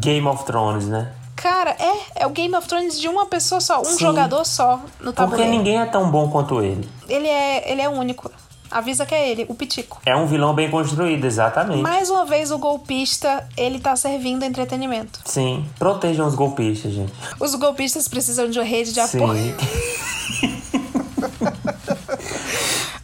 [SPEAKER 4] Game of Thrones, né?
[SPEAKER 5] Cara, é, é o Game of Thrones de uma pessoa só, um
[SPEAKER 4] Sim.
[SPEAKER 5] jogador só no
[SPEAKER 4] Porque
[SPEAKER 5] tabuleiro.
[SPEAKER 4] ninguém é tão bom quanto ele.
[SPEAKER 5] Ele é, ele é único. Avisa que é ele, o Pitico.
[SPEAKER 4] É um vilão bem construído, exatamente.
[SPEAKER 5] Mais uma vez, o golpista, ele tá servindo entretenimento.
[SPEAKER 4] Sim. Protejam os golpistas, gente.
[SPEAKER 5] Os golpistas precisam de uma rede de apoio. <laughs>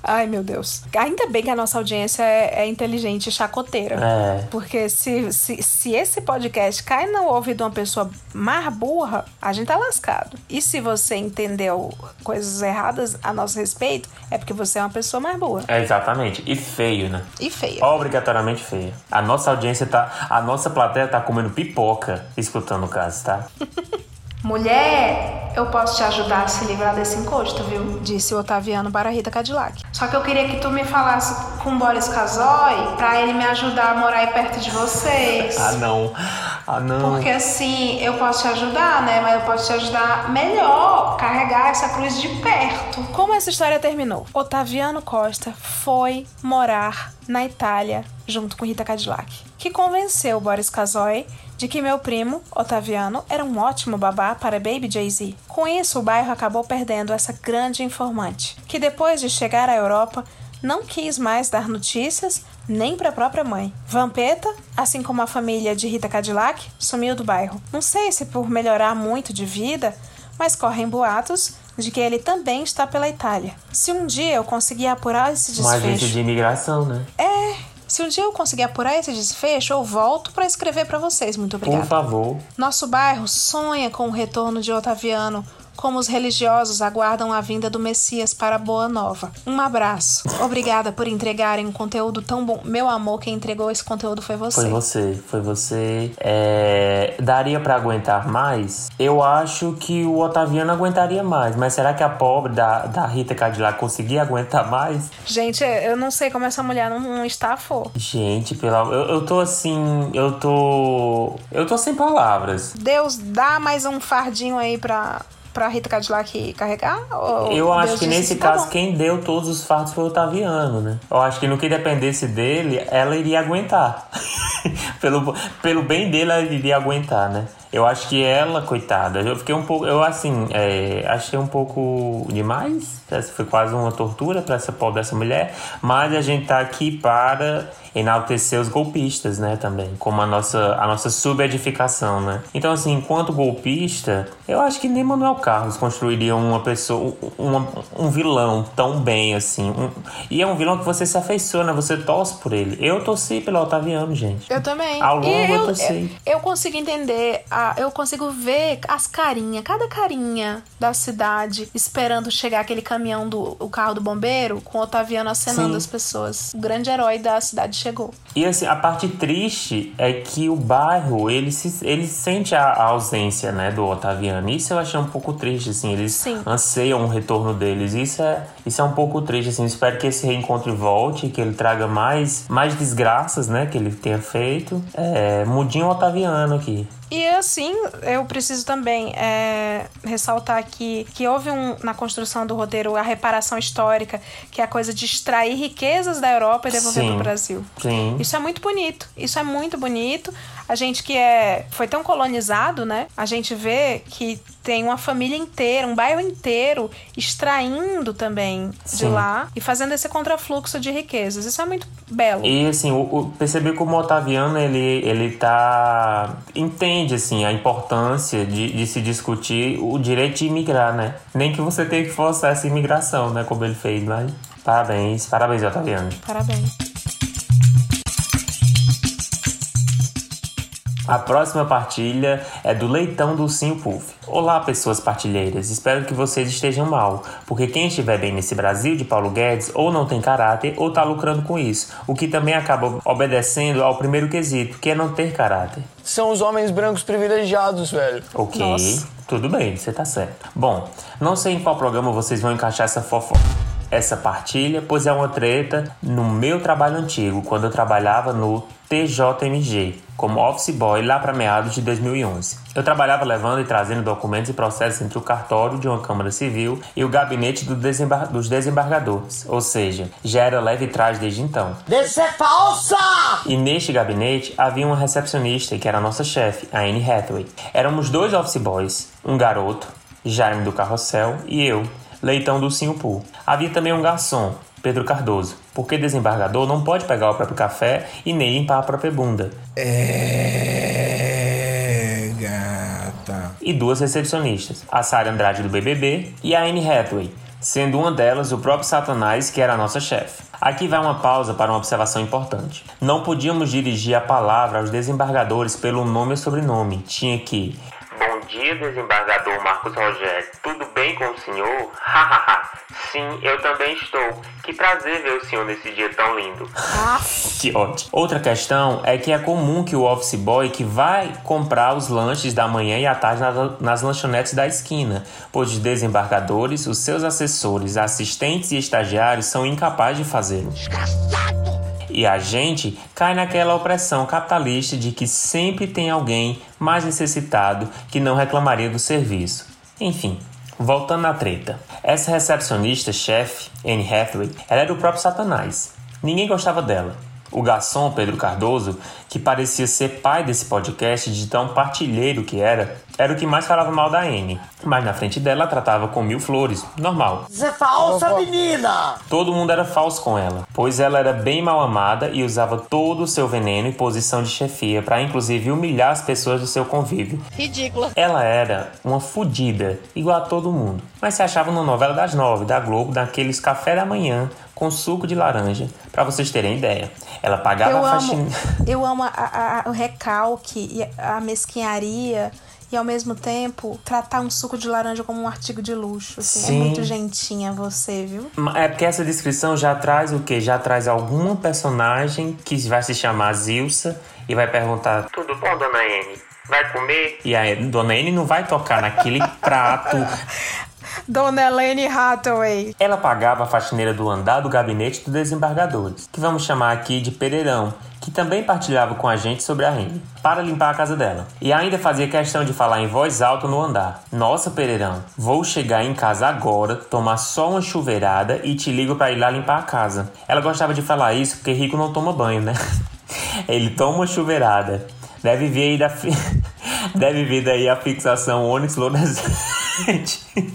[SPEAKER 5] Ai, meu Deus. Ainda bem que a nossa audiência é, é inteligente e chacoteira.
[SPEAKER 4] É.
[SPEAKER 5] Porque se, se, se esse podcast cai no ouvido de uma pessoa mais burra, a gente tá lascado. E se você entendeu coisas erradas a nosso respeito, é porque você é uma pessoa mais burra.
[SPEAKER 4] É, exatamente. E feio, né?
[SPEAKER 5] E feia.
[SPEAKER 4] Obrigatoriamente feio. A nossa audiência tá. A nossa plateia tá comendo pipoca escutando o caso, tá? <laughs>
[SPEAKER 5] Mulher, eu posso te ajudar a se livrar desse encosto, viu? Disse o Otaviano para a Rita Cadillac. Só que eu queria que tu me falasse com o Boris Casoy pra ele me ajudar a morar aí perto de vocês.
[SPEAKER 4] Ah, não. Ah, não.
[SPEAKER 5] Porque assim, eu posso te ajudar, né? Mas eu posso te ajudar melhor, carregar essa cruz de perto. Como essa história terminou? Otaviano Costa foi morar na Itália junto com Rita Cadillac, que convenceu Boris Casoy de que meu primo, Otaviano, era um ótimo babá para Baby Jay-Z. Com isso, o bairro acabou perdendo essa grande informante, que depois de chegar à Europa, não quis mais dar notícias nem para a própria mãe. Vampeta, assim como a família de Rita Cadillac, sumiu do bairro. Não sei se por melhorar muito de vida, mas correm boatos de que ele também está pela Itália. Se um dia eu conseguir apurar esse
[SPEAKER 4] Uma agência
[SPEAKER 5] desfecho.
[SPEAKER 4] de imigração, né?
[SPEAKER 5] É, se um dia eu conseguir apurar esse desfecho, eu volto para escrever para vocês. Muito obrigada.
[SPEAKER 4] Por favor.
[SPEAKER 5] Nosso bairro sonha com o retorno de Otaviano, como os religiosos aguardam a vinda do Messias para a Boa Nova. Um abraço. Obrigada por entregarem um conteúdo tão bom. Meu amor, quem entregou esse conteúdo foi você.
[SPEAKER 4] Foi você, foi você. É, daria pra aguentar mais? Eu acho que o Otaviano aguentaria mais, mas será que a pobre da, da Rita Cadillac conseguia aguentar mais?
[SPEAKER 5] Gente, eu não sei como essa mulher não, não estafou.
[SPEAKER 4] Gente, pela, eu, eu tô assim, eu tô, eu tô sem palavras.
[SPEAKER 5] Deus, dá mais um fardinho aí pra, pra Rita Cadillac carregar?
[SPEAKER 4] Eu acho
[SPEAKER 5] Deus
[SPEAKER 4] que nesse
[SPEAKER 5] "Tá
[SPEAKER 4] caso
[SPEAKER 5] bom."
[SPEAKER 4] quem deu todos os fardos foi o Otaviano, né? Eu acho que no que dependesse dele, ela iria aguentar. <laughs> pelo, pelo bem dele, ela iria aguentar, né? Eu acho que ela, coitada, eu fiquei um pouco. Eu, assim, é, achei um pouco demais. Essa foi quase uma tortura para essa pobre dessa mulher. Mas a gente tá aqui para enaltecer os golpistas, né? Também. Como a nossa, a nossa subedificação, né? Então, assim, enquanto golpista, eu acho que nem Manuel Carlos construiria uma pessoa, uma, um vilão tão bem assim. Um- e é um vilão que você se afeiçoa, você torce por ele. Eu torci pelo Otaviano, gente.
[SPEAKER 5] Eu também.
[SPEAKER 4] Ao longo eu
[SPEAKER 5] eu,
[SPEAKER 4] torci.
[SPEAKER 5] eu, eu consigo entender a, a, eu consigo ver as carinhas, cada carinha da cidade esperando chegar aquele caminhão do o carro do bombeiro com o Otaviano acenando
[SPEAKER 4] Sim.
[SPEAKER 5] as pessoas. O grande herói da cidade chegou.
[SPEAKER 4] E assim, a parte triste é que o bairro, ele, se, ele sente a, a ausência, né, do Otaviano. Isso eu achei um pouco triste, assim. Eles
[SPEAKER 5] Sim.
[SPEAKER 4] anseiam o retorno deles. Isso é, isso é um pouco triste, assim. Espero que esse reencontro volte, que ele traga mais, mais desgraças, né, que ele tenha feito. É, mudinho Otaviano aqui.
[SPEAKER 5] E assim, eu preciso também é, ressaltar aqui que houve um, na construção do roteiro a reparação histórica, que é a coisa de extrair riquezas da Europa e devolver para o Brasil.
[SPEAKER 4] Sim.
[SPEAKER 5] Isso é muito bonito. Isso é muito bonito. A gente que é foi tão colonizado, né? A gente vê que tem uma família inteira, um bairro inteiro extraindo também de
[SPEAKER 4] Sim.
[SPEAKER 5] lá e fazendo esse contrafluxo de riquezas. Isso é muito belo.
[SPEAKER 4] E assim, o, o, perceber como o Otaviano ele, ele tá. entende assim, a importância de, de se discutir o direito de imigrar, né? Nem que você tenha que forçar essa imigração, né? Como ele fez, mas. Parabéns, parabéns, Otaviano.
[SPEAKER 5] Parabéns.
[SPEAKER 4] A próxima partilha é do Leitão do Sim Puff. Olá, pessoas partilheiras. Espero que vocês estejam mal, porque quem estiver bem nesse Brasil de Paulo Guedes ou não tem caráter ou tá lucrando com isso, o que também acaba obedecendo ao primeiro quesito, que é não ter caráter.
[SPEAKER 13] São os homens brancos privilegiados, velho.
[SPEAKER 4] Ok,
[SPEAKER 13] Nossa.
[SPEAKER 4] tudo bem, você tá certo. Bom, não sei em qual programa vocês vão encaixar essa fofoca. Essa partilha, pois é uma treta no meu trabalho antigo, quando eu trabalhava no TJMG, como office boy lá para meados de 2011. Eu trabalhava levando e trazendo documentos e processos entre o cartório de uma Câmara Civil e o gabinete do desembar- dos desembargadores, ou seja, já era leve trás desde então.
[SPEAKER 8] Isso é falsa!
[SPEAKER 4] E neste gabinete havia uma recepcionista que era a nossa chefe, a Anne Hathaway. Éramos dois office boys, um garoto, Jaime do Carrossel, e eu, Leitão do Singapur. Havia também um garçom, Pedro Cardoso, porque desembargador não pode pegar o próprio café e nem limpar a própria bunda.
[SPEAKER 12] É, gata.
[SPEAKER 4] E duas recepcionistas, a Sara Andrade do BBB e a Anne Hathaway, sendo uma delas o próprio Satanás, que era a nossa chefe. Aqui vai uma pausa para uma observação importante. Não podíamos dirigir a palavra aos desembargadores pelo nome ou sobrenome. Tinha que. Bom dia, desembargador Marcos Rogério. Tudo bem com o senhor? Hahaha. Sim, eu também estou. Que prazer ver o senhor nesse dia tão lindo. que ótimo. Outra questão é que é comum que o office boy que vai comprar os lanches da manhã e à tarde nas, nas lanchonetes da esquina, pois os desembargadores, os seus assessores, assistentes e estagiários são incapazes de fazê-lo. E a gente cai naquela opressão capitalista de que sempre tem alguém mais necessitado que não reclamaria do serviço. Enfim, voltando à treta. Essa recepcionista chefe, Anne Hathaway, ela era o próprio Satanás. Ninguém gostava dela. O garçom Pedro Cardoso, que parecia ser pai desse podcast de tão partilheiro que era, era o que mais falava mal da Anne. Mas na frente dela tratava com mil flores, normal.
[SPEAKER 8] Isso é falsa, menina!
[SPEAKER 4] Todo mundo era falso com ela, pois ela era bem mal amada e usava todo o seu veneno e posição de chefia para inclusive humilhar as pessoas do seu convívio.
[SPEAKER 3] Ridícula.
[SPEAKER 4] Ela era uma fudida, igual a todo mundo, mas se achava na novela das nove da Globo, daqueles café da manhã com suco de laranja, para vocês terem ideia. Ela pagava
[SPEAKER 5] Eu
[SPEAKER 4] a
[SPEAKER 5] amo,
[SPEAKER 4] faxina. <laughs>
[SPEAKER 5] eu amo a- a- a- o recalque e a mesquinharia e ao mesmo tempo tratar um suco de laranja como um artigo de luxo. assim.
[SPEAKER 4] Sim.
[SPEAKER 5] É muito gentinha você, viu?
[SPEAKER 4] É porque essa descrição já traz o quê? Já traz alguma personagem que vai se chamar Zilsa e vai perguntar: Tudo bom, dona Anne? Vai comer? E a dona Anne não vai tocar naquele <laughs> prato.
[SPEAKER 5] Dona Helene Hathaway.
[SPEAKER 4] Ela pagava a faxineira do andar do gabinete dos desembargadores, que vamos chamar aqui de Pereirão, que também partilhava com a gente sobre a Rene, para limpar a casa dela. E ainda fazia questão de falar em voz alta no andar. Nossa, Pereirão, vou chegar em casa agora, tomar só uma chuveirada e te ligo para ir lá limpar a casa. Ela gostava de falar isso porque rico não toma banho, né? <laughs> Ele toma uma chuveirada. Deve vir aí da fi... <laughs> Deve vir daí a fixação Onyx fluorescente.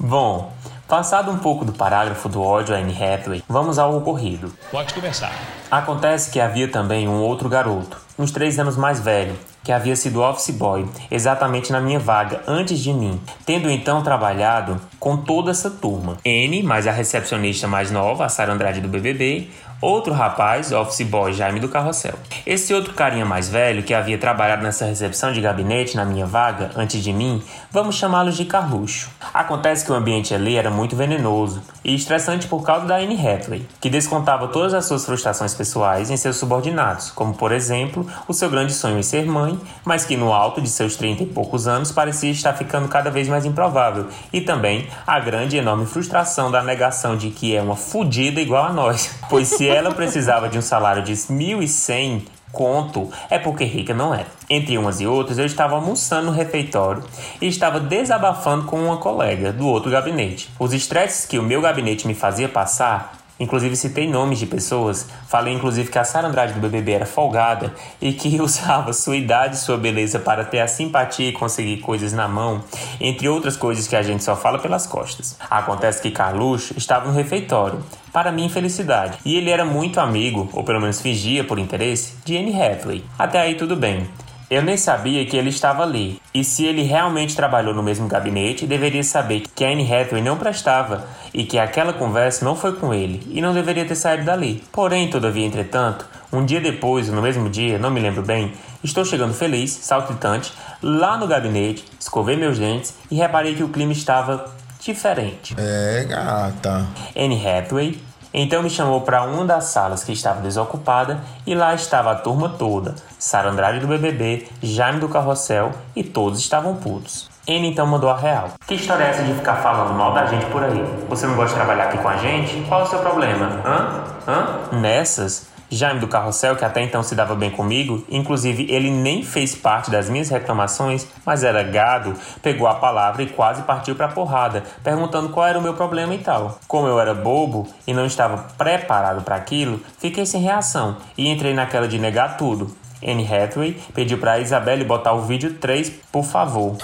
[SPEAKER 4] Bom, passado um pouco do parágrafo do ódio a Anne Hathaway, vamos ao ocorrido.
[SPEAKER 14] Pode começar.
[SPEAKER 4] Acontece que havia também um outro garoto, uns três anos mais velho, que havia sido office boy, exatamente na minha vaga, antes de mim, tendo então trabalhado com toda essa turma. N, mais a recepcionista mais nova, a Sara Andrade do BBB, outro rapaz, office boy Jaime do Carrossel. Esse outro carinha mais velho que havia trabalhado nessa recepção de gabinete na minha vaga antes de mim, vamos chamá-lo de Carluxo. Acontece que o ambiente ali era muito venenoso e estressante por causa da Anne Hathaway, que descontava todas as suas frustrações pessoais em seus subordinados, como por exemplo o seu grande sonho em ser mãe, mas que no alto de seus 30 e poucos anos parecia estar ficando cada vez mais improvável, e também a grande e enorme frustração da negação de que é uma fudida igual a nós, <laughs> pois se ela precisava de um salário de 1.100 conto é porque rica não era. Entre umas e outras, eu estava almoçando no refeitório e estava desabafando com uma colega do outro gabinete. Os estresses que o meu gabinete me fazia passar Inclusive citei nomes de pessoas, falei inclusive que a Sara Andrade do BBB era folgada e que <laughs> usava sua idade e sua beleza para ter a simpatia e conseguir coisas na mão, entre outras coisas que a gente só fala pelas costas. Acontece que Carluxo estava no refeitório, para minha infelicidade, e ele era muito amigo, ou pelo menos fingia por interesse, de Anne Hathaway. Até aí tudo bem. Eu nem sabia que ele estava ali, e se ele realmente trabalhou no mesmo gabinete, deveria saber que Anne Hathaway não prestava e que aquela conversa não foi com ele e não deveria ter saído dali. Porém, todavia, entretanto, um dia depois, no mesmo dia, não me lembro bem, estou chegando feliz, saltitante, lá no gabinete, escovei meus dentes e reparei que o clima estava diferente.
[SPEAKER 12] É, gata.
[SPEAKER 4] Anne Hathaway então me chamou para uma das salas que estava desocupada e lá estava a turma toda, Sara Andrade do BBB, Jaime do Carrossel e todos estavam putos. N então mandou a real. Que história é essa de ficar falando mal da gente por aí? Você não gosta de trabalhar aqui com a gente? Qual é o seu problema? Hã? Hã? Nessas, Jaime do Carrossel, que até então se dava bem comigo, inclusive ele nem fez parte das minhas reclamações, mas era gado, pegou a palavra e quase partiu pra porrada, perguntando qual era o meu problema e tal. Como eu era bobo e não estava preparado para aquilo, fiquei sem reação e entrei naquela de negar tudo. Anne Hathaway pediu pra Isabelle botar o vídeo 3, por favor.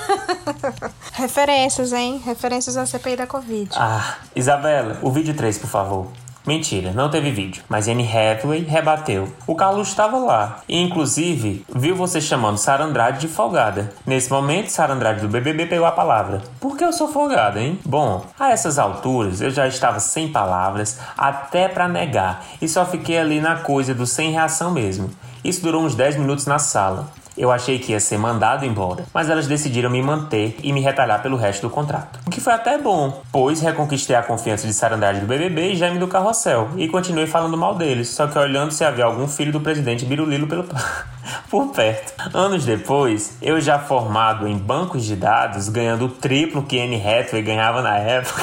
[SPEAKER 4] <laughs>
[SPEAKER 5] Referências, hein? Referências à CPI da Covid.
[SPEAKER 4] Ah, Isabela, o vídeo 3, por favor. Mentira, não teve vídeo, mas Anne Hathaway rebateu. O Carlos estava lá e, inclusive, viu você chamando Sara Andrade de folgada. Nesse momento, Sara Andrade do BBB pegou a palavra. Por que eu sou folgada, hein? Bom, a essas alturas eu já estava sem palavras, até para negar, e só fiquei ali na coisa do sem reação mesmo. Isso durou uns 10 minutos na sala. Eu achei que ia ser mandado embora, mas elas decidiram me manter e me retalhar pelo resto do contrato. O que foi até bom, pois reconquistei a confiança de Sarandade do BBB e Jaime do Carrossel, e continuei falando mal deles, só que olhando se havia algum filho do presidente Birulilo pelo... <laughs> por perto. Anos depois, eu já formado em bancos de dados, ganhando o triplo que Anne Hathaway ganhava na época...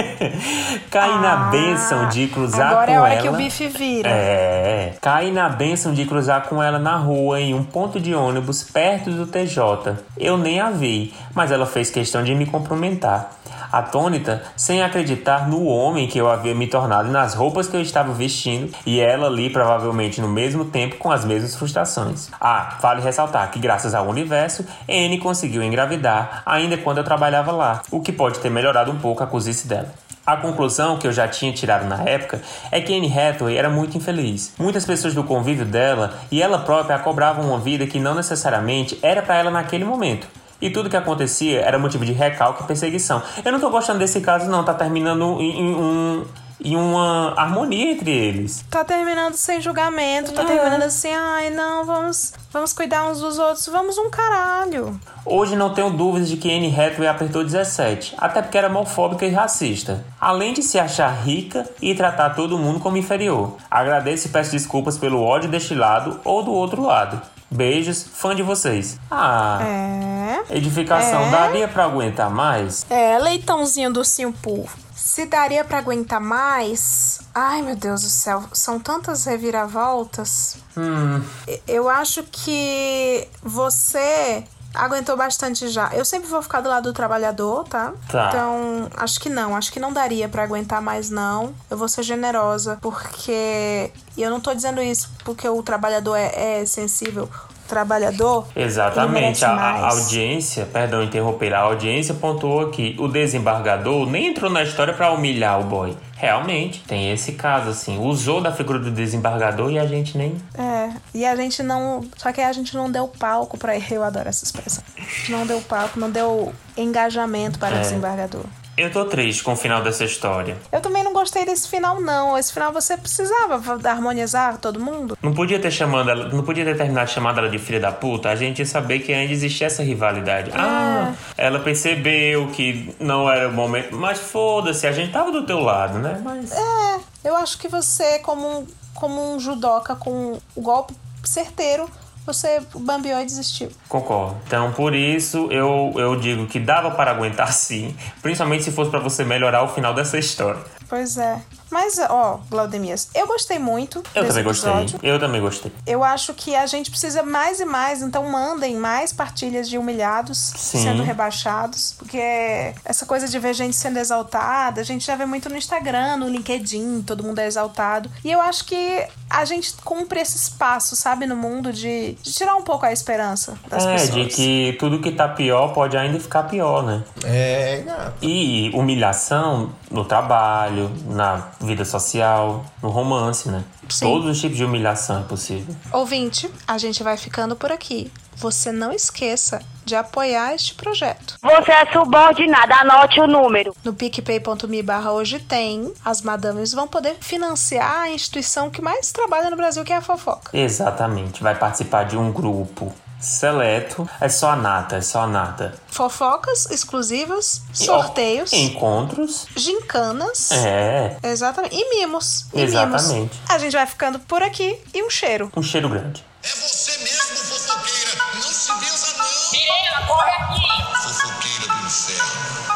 [SPEAKER 4] <laughs> <laughs> Cai ah, na benção de cruzar
[SPEAKER 5] agora
[SPEAKER 4] com
[SPEAKER 5] é a hora
[SPEAKER 4] ela.
[SPEAKER 5] que o bife vira.
[SPEAKER 4] É. Cai na benção de cruzar com ela na rua em um ponto de ônibus perto do TJ. Eu nem a vi, mas ela fez questão de me cumprimentar. Atônita, sem acreditar no homem que eu havia me tornado e nas roupas que eu estava vestindo, e ela ali provavelmente no mesmo tempo com as mesmas frustrações. Ah, vale ressaltar que graças ao universo, N conseguiu engravidar ainda quando eu trabalhava lá, o que pode ter melhorado um pouco a cozice dela. A conclusão que eu já tinha tirado na época é que Anne Hathaway era muito infeliz. Muitas pessoas do convívio dela e ela própria a cobravam uma vida que não necessariamente era para ela naquele momento. E tudo que acontecia era motivo de recalque e perseguição. Eu não tô gostando desse caso, não. Tá terminando em, em um e uma harmonia entre eles.
[SPEAKER 5] Tá terminando sem julgamento, tá é. terminando assim, ai não, vamos, vamos cuidar uns dos outros, vamos um caralho.
[SPEAKER 4] Hoje não tenho dúvidas de que Anne Hathaway apertou 17, até porque era homofóbica e racista. Além de se achar rica e tratar todo mundo como inferior. Agradeço e peço desculpas pelo ódio deste lado ou do outro lado. Beijos, fã de vocês. Ah.
[SPEAKER 5] É.
[SPEAKER 4] Edificação,
[SPEAKER 5] é.
[SPEAKER 4] daria para aguentar mais?
[SPEAKER 5] É, leitãozinho do Simpur. Se daria para aguentar mais. Ai, meu Deus do céu, são tantas reviravoltas.
[SPEAKER 4] Hum.
[SPEAKER 5] Eu acho que você aguentou bastante já. Eu sempre vou ficar do lado do trabalhador, tá?
[SPEAKER 4] Tá.
[SPEAKER 5] Então, acho que não. Acho que não daria para aguentar mais, não. Eu vou ser generosa, porque. E eu não tô dizendo isso porque o trabalhador é, é sensível trabalhador.
[SPEAKER 4] Exatamente. A, a, audiência, perdão interromper, a audiência pontuou aqui. O desembargador nem entrou na história para humilhar o boy. Realmente, tem esse caso, assim. Usou da figura do desembargador e a gente nem.
[SPEAKER 5] É, E a gente não. Só que a gente não deu palco pra ele. Eu adoro essa expressão. A gente não deu palco, não deu engajamento para o
[SPEAKER 4] É.
[SPEAKER 5] desembargador.
[SPEAKER 4] Eu tô triste com o final dessa história.
[SPEAKER 5] Eu também não gostei desse final, não. Esse final você precisava harmonizar todo mundo.
[SPEAKER 4] Não podia ter chamado ela, não podia ter terminado chamando ela de filha da puta. A gente ia saber que ainda existia essa rivalidade. Ah, ela percebeu que não era o momento. Mas foda-se, a gente tava do teu lado, né? Mas.
[SPEAKER 5] É, eu acho que você, como um, como um judoca com o golpe certeiro, você bambeou e desistiu.
[SPEAKER 4] Concordo. Então, por isso, eu, eu digo que dava para aguentar <laughs> sim. Principalmente se fosse pra você melhorar o final dessa história.
[SPEAKER 5] Pois é. Mas, ó, Glaudemias, eu gostei muito
[SPEAKER 4] Eu
[SPEAKER 5] desse
[SPEAKER 4] também gostei.
[SPEAKER 5] episódio.
[SPEAKER 4] Eu também gostei.
[SPEAKER 5] Eu acho que a gente precisa mais e mais, então mandem mais partilhas de humilhados
[SPEAKER 4] Sim.
[SPEAKER 5] sendo rebaixados, porque essa coisa de ver gente sendo exaltada, a gente já vê muito no Instagram, no LinkedIn, todo mundo é exaltado. E eu acho que a gente cumpre esse espaço, sabe, no mundo de, de tirar um pouco a esperança das
[SPEAKER 4] é,
[SPEAKER 5] pessoas.
[SPEAKER 4] de que tudo que tá pior pode ainda ficar pior, né?
[SPEAKER 12] É, gato.
[SPEAKER 4] E humilhação no trabalho, na vida social, no romance, né?
[SPEAKER 5] Sim.
[SPEAKER 4] Todos os tipos de humilhação é possível.
[SPEAKER 5] Ouvinte, a gente vai ficando por aqui. Você não esqueça de apoiar este projeto.
[SPEAKER 8] Você é subordinada, anote o número.
[SPEAKER 5] No picpay.me barra hoje tem, as madames vão poder financiar a instituição que mais trabalha no Brasil, que é a fofoca.
[SPEAKER 4] Exatamente. Vai participar de um grupo seleto. É só a nata, é só a nata.
[SPEAKER 5] Fofocas exclusivas, sorteios,
[SPEAKER 4] Encontros.
[SPEAKER 5] gincanas.
[SPEAKER 4] É.
[SPEAKER 5] Exatamente. E mimos. E
[SPEAKER 4] Exatamente.
[SPEAKER 5] mimos. A gente vai ficando por aqui e um cheiro.
[SPEAKER 4] Um cheiro grande.
[SPEAKER 14] É você mesmo, fofoqueira. Não se benza, não.
[SPEAKER 3] Corre aqui.
[SPEAKER 14] Fofoqueira do inferno.